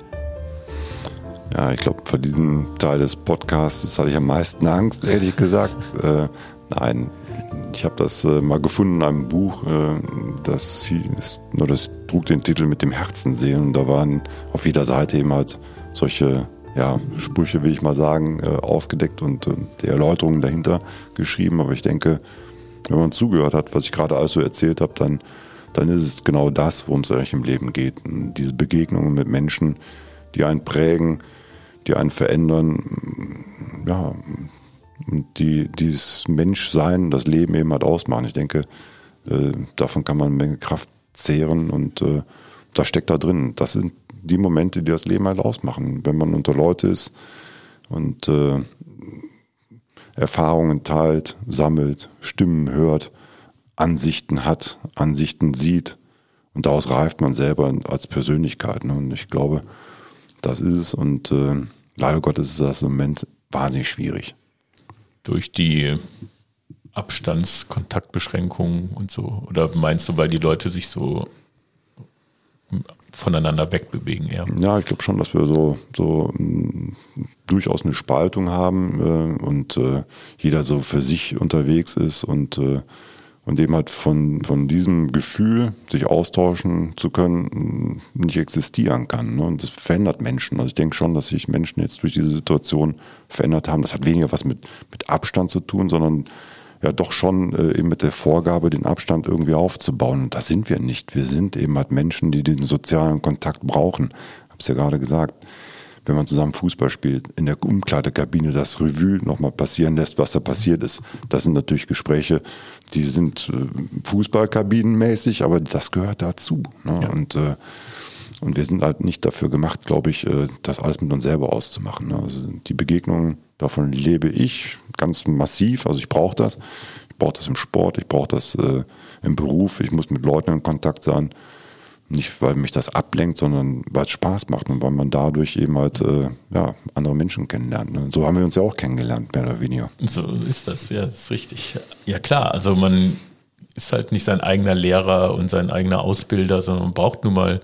Ja, ich glaube, vor diesem Teil des Podcasts hatte ich am meisten Angst, ehrlich gesagt. äh, nein, ich habe das äh, mal gefunden in einem Buch, äh, das, hieß, nur das trug den Titel mit dem Herzen sehen. Und da waren auf jeder Seite eben halt solche ja, Sprüche, will ich mal sagen, äh, aufgedeckt und äh, die Erläuterungen dahinter geschrieben. Aber ich denke, wenn man zugehört hat, was ich gerade alles so erzählt habe, dann, dann ist es genau das, worum es eigentlich im Leben geht. Diese Begegnungen mit Menschen, die einen prägen, die einen verändern, ja, die dieses Menschsein, das Leben eben halt ausmachen. Ich denke, äh, davon kann man eine Menge Kraft zehren und äh, das steckt da drin. Das sind die Momente, die das Leben halt ausmachen. Wenn man unter Leute ist und äh, Erfahrungen teilt, sammelt, Stimmen hört, Ansichten hat, Ansichten sieht und daraus reift man selber als Persönlichkeit. Ne? Und ich glaube, das ist es und äh, leider Gottes ist das im Moment wahnsinnig schwierig. Durch die Abstandskontaktbeschränkungen und so? Oder meinst du, weil die Leute sich so voneinander wegbewegen eher. Ja, ich glaube schon, dass wir so, so m, durchaus eine Spaltung haben äh, und äh, jeder so für sich unterwegs ist und, äh, und eben halt von, von diesem Gefühl, sich austauschen zu können, nicht existieren kann. Ne? Und das verändert Menschen. Also ich denke schon, dass sich Menschen jetzt durch diese Situation verändert haben. Das hat weniger was mit, mit Abstand zu tun, sondern ja doch schon äh, eben mit der Vorgabe, den Abstand irgendwie aufzubauen. Und das sind wir nicht. Wir sind eben halt Menschen, die den sozialen Kontakt brauchen. Es ja gerade gesagt. Wenn man zusammen Fußball spielt, in der Umkleidekabine das Revue nochmal passieren lässt, was da passiert ist. Das sind natürlich Gespräche, die sind äh, Fußballkabinenmäßig, aber das gehört dazu. Ne? Ja. Und äh, und wir sind halt nicht dafür gemacht, glaube ich, äh, das alles mit uns selber auszumachen. Ne? Also die Begegnungen, davon lebe ich ganz massiv. Also ich brauche das. Ich brauche das im Sport, ich brauche das im Beruf. Ich muss mit Leuten in Kontakt sein. Nicht, weil mich das ablenkt, sondern weil es Spaß macht und weil man dadurch eben halt äh, ja, andere Menschen kennenlernt. Ne? So haben wir uns ja auch kennengelernt, mehr oder weniger. So ist das, ja, das ist richtig. Ja klar, also man ist halt nicht sein eigener Lehrer und sein eigener Ausbilder, sondern man braucht nun mal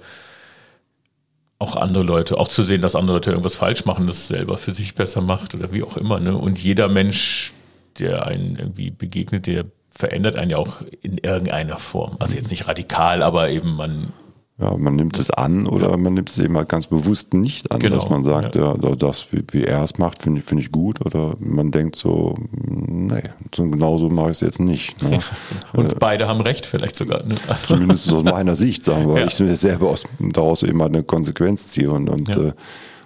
auch andere Leute, auch zu sehen, dass andere Leute irgendwas falsch machen, das selber für sich besser macht oder wie auch immer. Ne? Und jeder Mensch, der einen irgendwie begegnet, der verändert einen ja auch in irgendeiner Form. Also jetzt nicht radikal, aber eben man ja, man nimmt es an oder ja. man nimmt es eben halt ganz bewusst nicht an, genau. dass man sagt, ja, ja das, wie, wie er es macht, finde ich, find ich gut. Oder man denkt so, nee, so genauso mache ich es jetzt nicht. Ne? [laughs] Und äh, beide haben recht vielleicht sogar. Ne? Also. Zumindest aus meiner Sicht, sagen wir, weil [laughs] ich selber aus, daraus eben halt eine Konsequenz ziehe. Und, und, äh,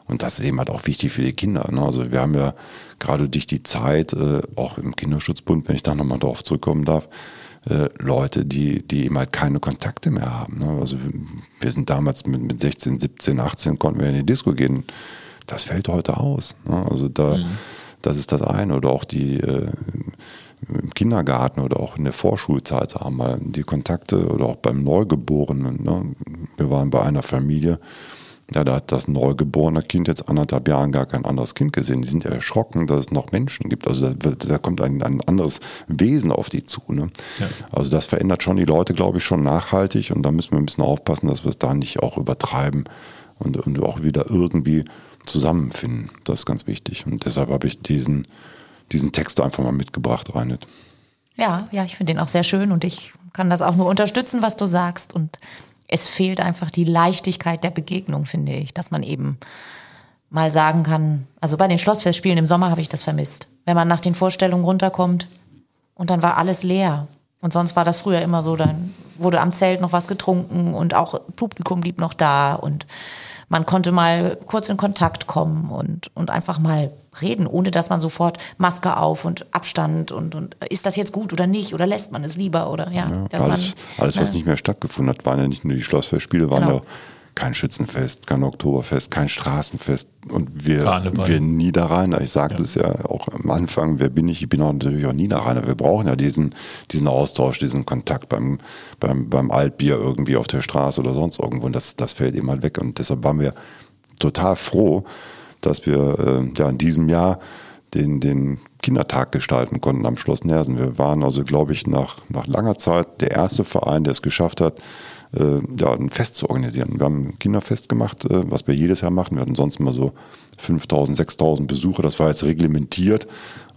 und das ist eben halt auch wichtig für die Kinder. Ne? Also wir haben ja gerade durch die Zeit, äh, auch im Kinderschutzbund, wenn ich da nochmal darauf zurückkommen darf, äh, Leute, die, die eben halt keine Kontakte mehr haben. Ne? Also wir sind damals mit, mit 16, 17, 18 konnten wir in die Disco gehen. Das fällt heute aus. Ne? Also da, mhm. das ist das eine. Oder auch die äh, im Kindergarten oder auch in der Vorschulzeit haben wir die Kontakte oder auch beim Neugeborenen. Ne? Wir waren bei einer Familie, ja, da hat das neugeborene Kind jetzt anderthalb Jahren gar kein anderes Kind gesehen. Die sind ja erschrocken, dass es noch Menschen gibt. Also da, da kommt ein, ein, anderes Wesen auf die zu. Ne? Ja. Also das verändert schon die Leute, glaube ich, schon nachhaltig. Und da müssen wir ein bisschen aufpassen, dass wir es da nicht auch übertreiben und, und auch wieder irgendwie zusammenfinden. Das ist ganz wichtig. Und deshalb habe ich diesen, diesen Text einfach mal mitgebracht, Reinhard. Ja, ja, ich finde den auch sehr schön und ich kann das auch nur unterstützen, was du sagst. Und es fehlt einfach die Leichtigkeit der Begegnung, finde ich, dass man eben mal sagen kann, also bei den Schlossfestspielen im Sommer habe ich das vermisst. Wenn man nach den Vorstellungen runterkommt und dann war alles leer. Und sonst war das früher immer so, dann wurde am Zelt noch was getrunken und auch Publikum blieb noch da und man konnte mal kurz in Kontakt kommen und, und einfach mal reden, ohne dass man sofort Maske auf und Abstand und, und ist das jetzt gut oder nicht oder lässt man es lieber oder ja. ja alles, man, alles, was ne. nicht mehr stattgefunden hat, waren ja nicht nur die Schlossfestspiele, waren genau. ja kein Schützenfest, kein Oktoberfest, kein Straßenfest und wir, wir Niederrheiner, ich sagte ja. es ja auch am Anfang, wer bin ich? Ich bin auch natürlich auch Niederrheiner. Wir brauchen ja diesen, diesen Austausch, diesen Kontakt beim, beim, beim Altbier irgendwie auf der Straße oder sonst irgendwo und das, das fällt immer weg und deshalb waren wir total froh, dass wir äh, ja in diesem Jahr den, den Kindertag gestalten konnten am Schloss Nersen. Wir waren also, glaube ich, nach, nach langer Zeit der erste Verein, der es geschafft hat, äh, ja, ein Fest zu organisieren. Wir haben ein Kinderfest gemacht, äh, was wir jedes Jahr machen. Wir hatten sonst mal so 5000, 6000 Besucher. Das war jetzt reglementiert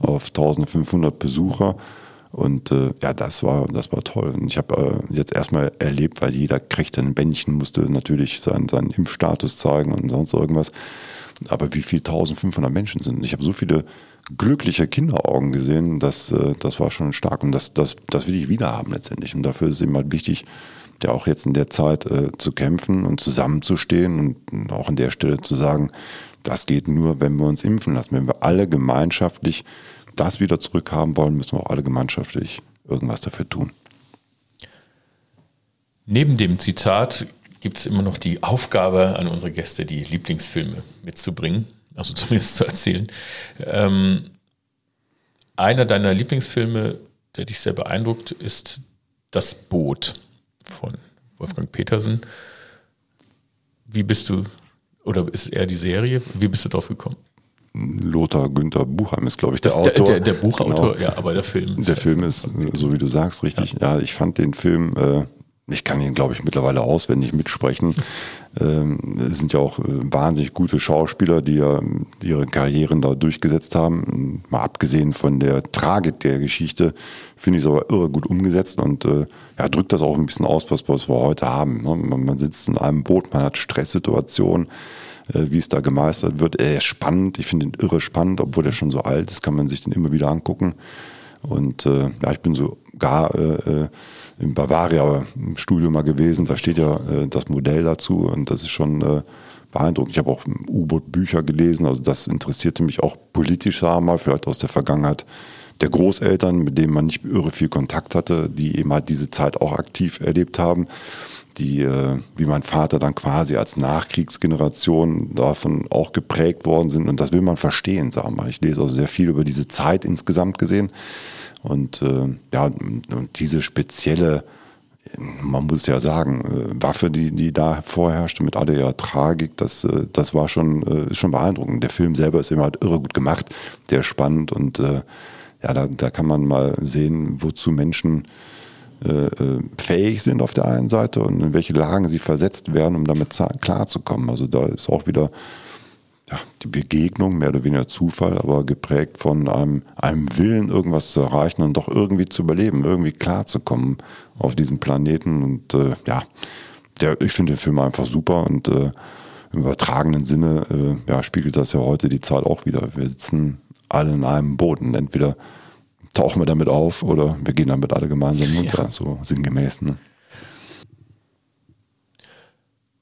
auf 1500 Besucher. Und äh, ja, das war, das war toll. Und ich habe äh, jetzt erstmal erlebt, weil jeder kriegte ein Bändchen, musste natürlich seinen, seinen Impfstatus zeigen und sonst irgendwas. Aber wie viel 1500 Menschen sind. Ich habe so viele glückliche Kinderaugen gesehen, das, äh, das war schon stark. Und das, das, das will ich wieder haben letztendlich. Und dafür ist es eben halt wichtig, ja auch jetzt in der Zeit äh, zu kämpfen und zusammenzustehen und auch an der Stelle zu sagen, das geht nur, wenn wir uns impfen lassen. Wenn wir alle gemeinschaftlich das wieder zurückhaben wollen, müssen wir auch alle gemeinschaftlich irgendwas dafür tun. Neben dem Zitat gibt es immer noch die Aufgabe an unsere Gäste, die Lieblingsfilme mitzubringen, also [laughs] zumindest zu erzählen. Ähm, einer deiner Lieblingsfilme, der dich sehr beeindruckt, ist Das Boot von Wolfgang Petersen. Wie bist du, oder ist er die Serie? Wie bist du drauf gekommen? Lothar Günther Buchheim ist, glaube ich, der das Autor. Der, der, der Buchautor, genau. ja, aber der Film. Der Film ist, so wie du sagst, richtig. Ja, ja ich fand den Film äh, ich kann ihn, glaube ich, mittlerweile auswendig mitsprechen. Ähm, sind ja auch äh, wahnsinnig gute Schauspieler, die ja ihre Karrieren da durchgesetzt haben. Mal abgesehen von der Tragik der Geschichte, finde ich es aber irre gut umgesetzt und äh, ja, drückt das auch ein bisschen aus, was, wir heute haben. Ne? Man, sitzt in einem Boot, man hat Stresssituationen, äh, wie es da gemeistert wird. Er ist spannend, ich finde ihn irre spannend, obwohl er schon so alt ist, kann man sich den immer wieder angucken. Und äh, ja, ich bin sogar äh, im Bavaria im Studio mal gewesen. Da steht ja äh, das Modell dazu und das ist schon äh, beeindruckend. Ich habe auch U-Boot-Bücher gelesen, also das interessierte mich auch politisch, mal, vielleicht aus der Vergangenheit der Großeltern, mit denen man nicht irre viel Kontakt hatte, die eben halt diese Zeit auch aktiv erlebt haben die, äh, wie mein Vater dann quasi als Nachkriegsgeneration davon auch geprägt worden sind. Und das will man verstehen, sagen wir. Ich lese also sehr viel über diese Zeit insgesamt gesehen. Und äh, ja, und diese spezielle, man muss ja sagen, äh, Waffe, die, die da vorherrschte mit all der Tragik, das, äh, das war schon, äh, schon beeindruckend. Der Film selber ist immer halt irre gut gemacht, der ist spannend und äh, ja, da, da kann man mal sehen, wozu Menschen äh, äh, fähig sind auf der einen Seite und in welche Lagen sie versetzt werden, um damit klarzukommen. Also da ist auch wieder ja, die Begegnung, mehr oder weniger Zufall, aber geprägt von einem, einem Willen, irgendwas zu erreichen und doch irgendwie zu überleben, irgendwie klarzukommen auf diesem Planeten. Und äh, ja, der, ich finde den Film einfach super und äh, im übertragenen Sinne äh, ja, spiegelt das ja heute die Zeit auch wieder. Wir sitzen alle in einem und entweder tauchen wir damit auf oder wir gehen damit alle gemeinsam runter, ja. so sinngemäß. Ne?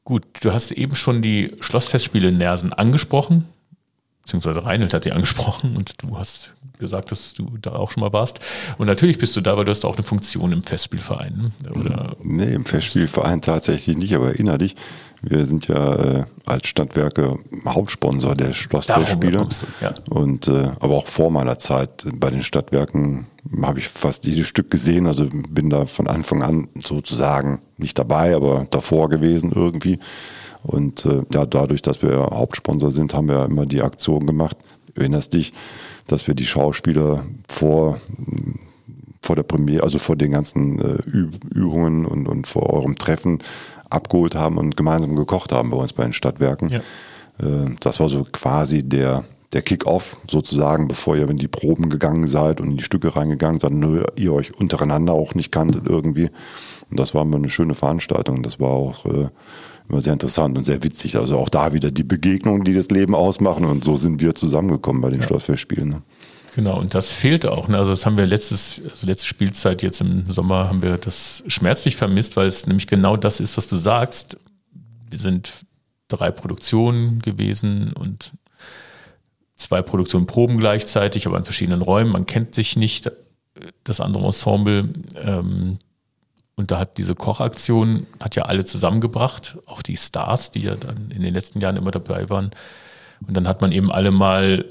Gut, du hast eben schon die Schlossfestspiele in Nersen angesprochen, beziehungsweise Reinhold hat die angesprochen und du hast gesagt, dass du da auch schon mal warst. Und natürlich bist du da, weil du hast auch eine Funktion im Festspielverein. Ne? Oder nee, im Festspielverein tatsächlich nicht, aber innerlich wir sind ja äh, als Stadtwerke Hauptsponsor der Schlossfestspiele. Ja. Und äh, aber auch vor meiner Zeit bei den Stadtwerken habe ich fast jedes Stück gesehen. Also bin da von Anfang an sozusagen nicht dabei, aber davor gewesen irgendwie. Und äh, ja, dadurch, dass wir Hauptsponsor sind, haben wir immer die Aktion gemacht. Du erinnerst dich, dass wir die Schauspieler vor vor der Premiere, also vor den ganzen äh, Übungen und, und vor eurem Treffen abgeholt haben und gemeinsam gekocht haben bei uns bei den Stadtwerken. Ja. Äh, das war so quasi der, der Kick-Off sozusagen, bevor ihr in die Proben gegangen seid und in die Stücke reingegangen seid, nur ihr euch untereinander auch nicht kanntet irgendwie. Und das war immer eine schöne Veranstaltung. Das war auch äh, immer sehr interessant und sehr witzig. Also auch da wieder die Begegnungen, die das Leben ausmachen. Und so sind wir zusammengekommen bei den ja. Schlossfestspielen. Ne? Genau, und das fehlt auch. Ne? Also das haben wir letztes, also letzte Spielzeit jetzt im Sommer haben wir das schmerzlich vermisst, weil es nämlich genau das ist, was du sagst. Wir sind drei Produktionen gewesen und zwei Produktionen Proben gleichzeitig, aber in verschiedenen Räumen. Man kennt sich nicht, das andere Ensemble. Ähm, und da hat diese Kochaktion, hat ja alle zusammengebracht, auch die Stars, die ja dann in den letzten Jahren immer dabei waren. Und dann hat man eben alle mal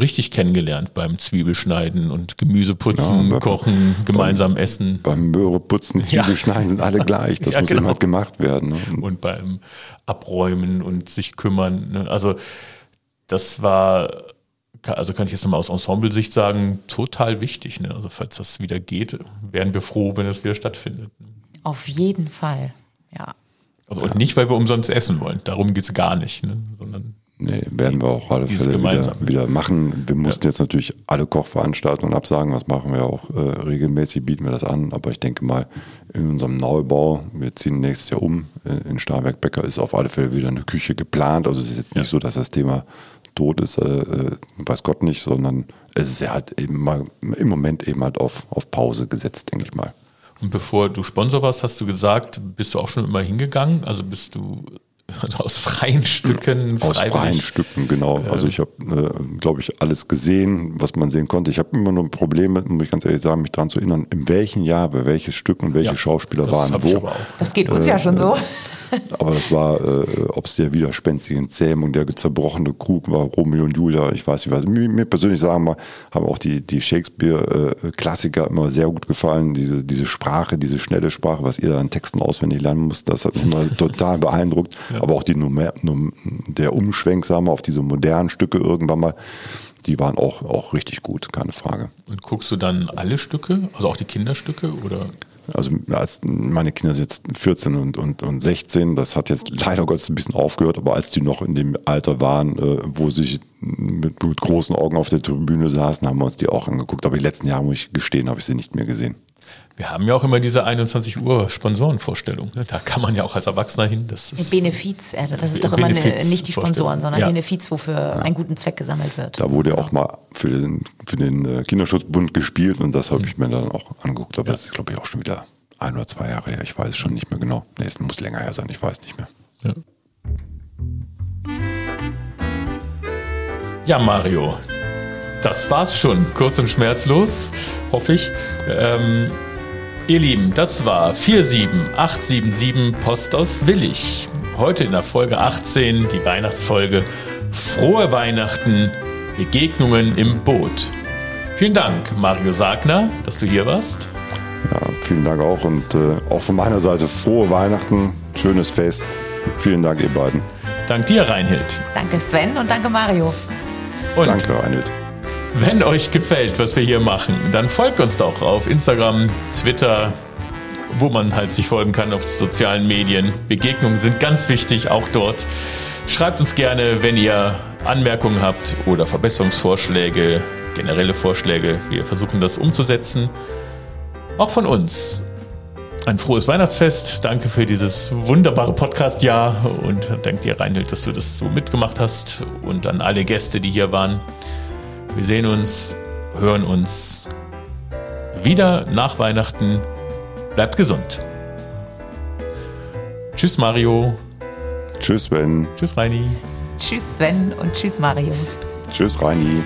richtig kennengelernt beim Zwiebelschneiden und Gemüseputzen, ja, Kochen, gemeinsam beim, essen. Beim Möhreputzen, Zwiebelschneiden ja. sind alle gleich. Das [laughs] ja, muss genau. immer gemacht werden. Ne? Und beim Abräumen und sich kümmern. Ne? Also das war, also kann ich jetzt nochmal aus Ensemble-Sicht sagen, total wichtig. Ne? Also falls das wieder geht, wären wir froh, wenn es wieder stattfindet. Auf jeden Fall, ja. Also, und nicht, weil wir umsonst essen wollen. Darum geht es gar nicht, ne? sondern Nee, werden wir auch alle Fälle wieder, wieder, machen. Wir mussten ja. jetzt natürlich alle Kochveranstaltungen absagen. Das machen wir auch äh, regelmäßig, bieten wir das an. Aber ich denke mal, in unserem Neubau, wir ziehen nächstes Jahr um, äh, in Starwerk Becker ist auf alle Fälle wieder eine Küche geplant. Also es ist jetzt ja. nicht so, dass das Thema tot ist, äh, äh, weiß Gott nicht, sondern es ist ja halt eben mal im Moment eben halt auf, auf Pause gesetzt, denke ich mal. Und bevor du Sponsor warst, hast du gesagt, bist du auch schon immer hingegangen? Also bist du also [laughs] aus freien Stücken. Aus freien Stücken, genau. Ja. Also ich habe, äh, glaube ich, alles gesehen, was man sehen konnte. Ich habe immer nur Probleme, muss ich ganz ehrlich sagen, mich daran zu erinnern, in welchem Jahr, bei welches Stück und welche ja, Schauspieler waren wo. Das geht uns äh, ja schon so. Aber das war, äh, ob es der widerspenstige Zähmung, der zerbrochene Krug war, Romeo und Julia, ich weiß nicht was. Mir, mir persönlich sagen wir, haben auch die, die Shakespeare-Klassiker immer sehr gut gefallen. Diese, diese Sprache, diese schnelle Sprache, was ihr da an Texten auswendig lernen musst, das hat mich immer [laughs] total beeindruckt. Ja. Aber auch die Nummer, der Umschwenk, sagen wir, auf diese modernen Stücke irgendwann mal, die waren auch, auch richtig gut, keine Frage. Und guckst du dann alle Stücke, also auch die Kinderstücke oder? Also als meine Kinder sind jetzt 14 und, und, und 16, das hat jetzt leider Gottes ein bisschen aufgehört, aber als die noch in dem Alter waren, äh, wo sie mit, mit großen Augen auf der Tribüne saßen, haben wir uns die auch angeguckt. Aber die letzten Jahre, muss ich gestehen, habe ich sie nicht mehr gesehen. Wir haben ja auch immer diese 21 Uhr Sponsorenvorstellung. Ne? Da kann man ja auch als Erwachsener hin. Das ist Benefiz, das ist doch immer eine, nicht die Sponsoren, sondern ja. Benefiz, wofür ja. einen guten Zweck gesammelt wird. Da wurde ja auch mal für den, für den äh, Kinderschutzbund gespielt und das habe mhm. ich mir dann auch angeguckt. Aber ja. das ist, glaube ich, auch schon wieder ein oder zwei Jahre her. Ich weiß es schon nicht mehr genau. Nee, es muss länger her sein, ich weiß nicht mehr. Ja. Ja, Mario, das war's schon. Kurz und schmerzlos, hoffe ich. Ähm, Ihr Lieben, das war 47877 Post aus Willig. Heute in der Folge 18, die Weihnachtsfolge. Frohe Weihnachten, Begegnungen im Boot. Vielen Dank, Mario Sagner, dass du hier warst. Ja, vielen Dank auch und äh, auch von meiner Seite frohe Weihnachten, schönes Fest. Vielen Dank, ihr beiden. Dank dir, Reinhild. Danke, Sven und danke, Mario. Und danke, Reinhild. Wenn euch gefällt, was wir hier machen, dann folgt uns doch auf Instagram, Twitter, wo man halt sich folgen kann auf sozialen Medien. Begegnungen sind ganz wichtig, auch dort. Schreibt uns gerne, wenn ihr Anmerkungen habt oder Verbesserungsvorschläge, generelle Vorschläge. Wir versuchen das umzusetzen. Auch von uns. Ein frohes Weihnachtsfest. Danke für dieses wunderbare Podcast-Jahr und danke dir, Reinhild, dass du das so mitgemacht hast und an alle Gäste, die hier waren. Wir sehen uns, hören uns wieder nach Weihnachten. Bleibt gesund. Tschüss Mario. Tschüss Sven. Tschüss Reini. Tschüss Sven und tschüss Mario. Tschüss Reini.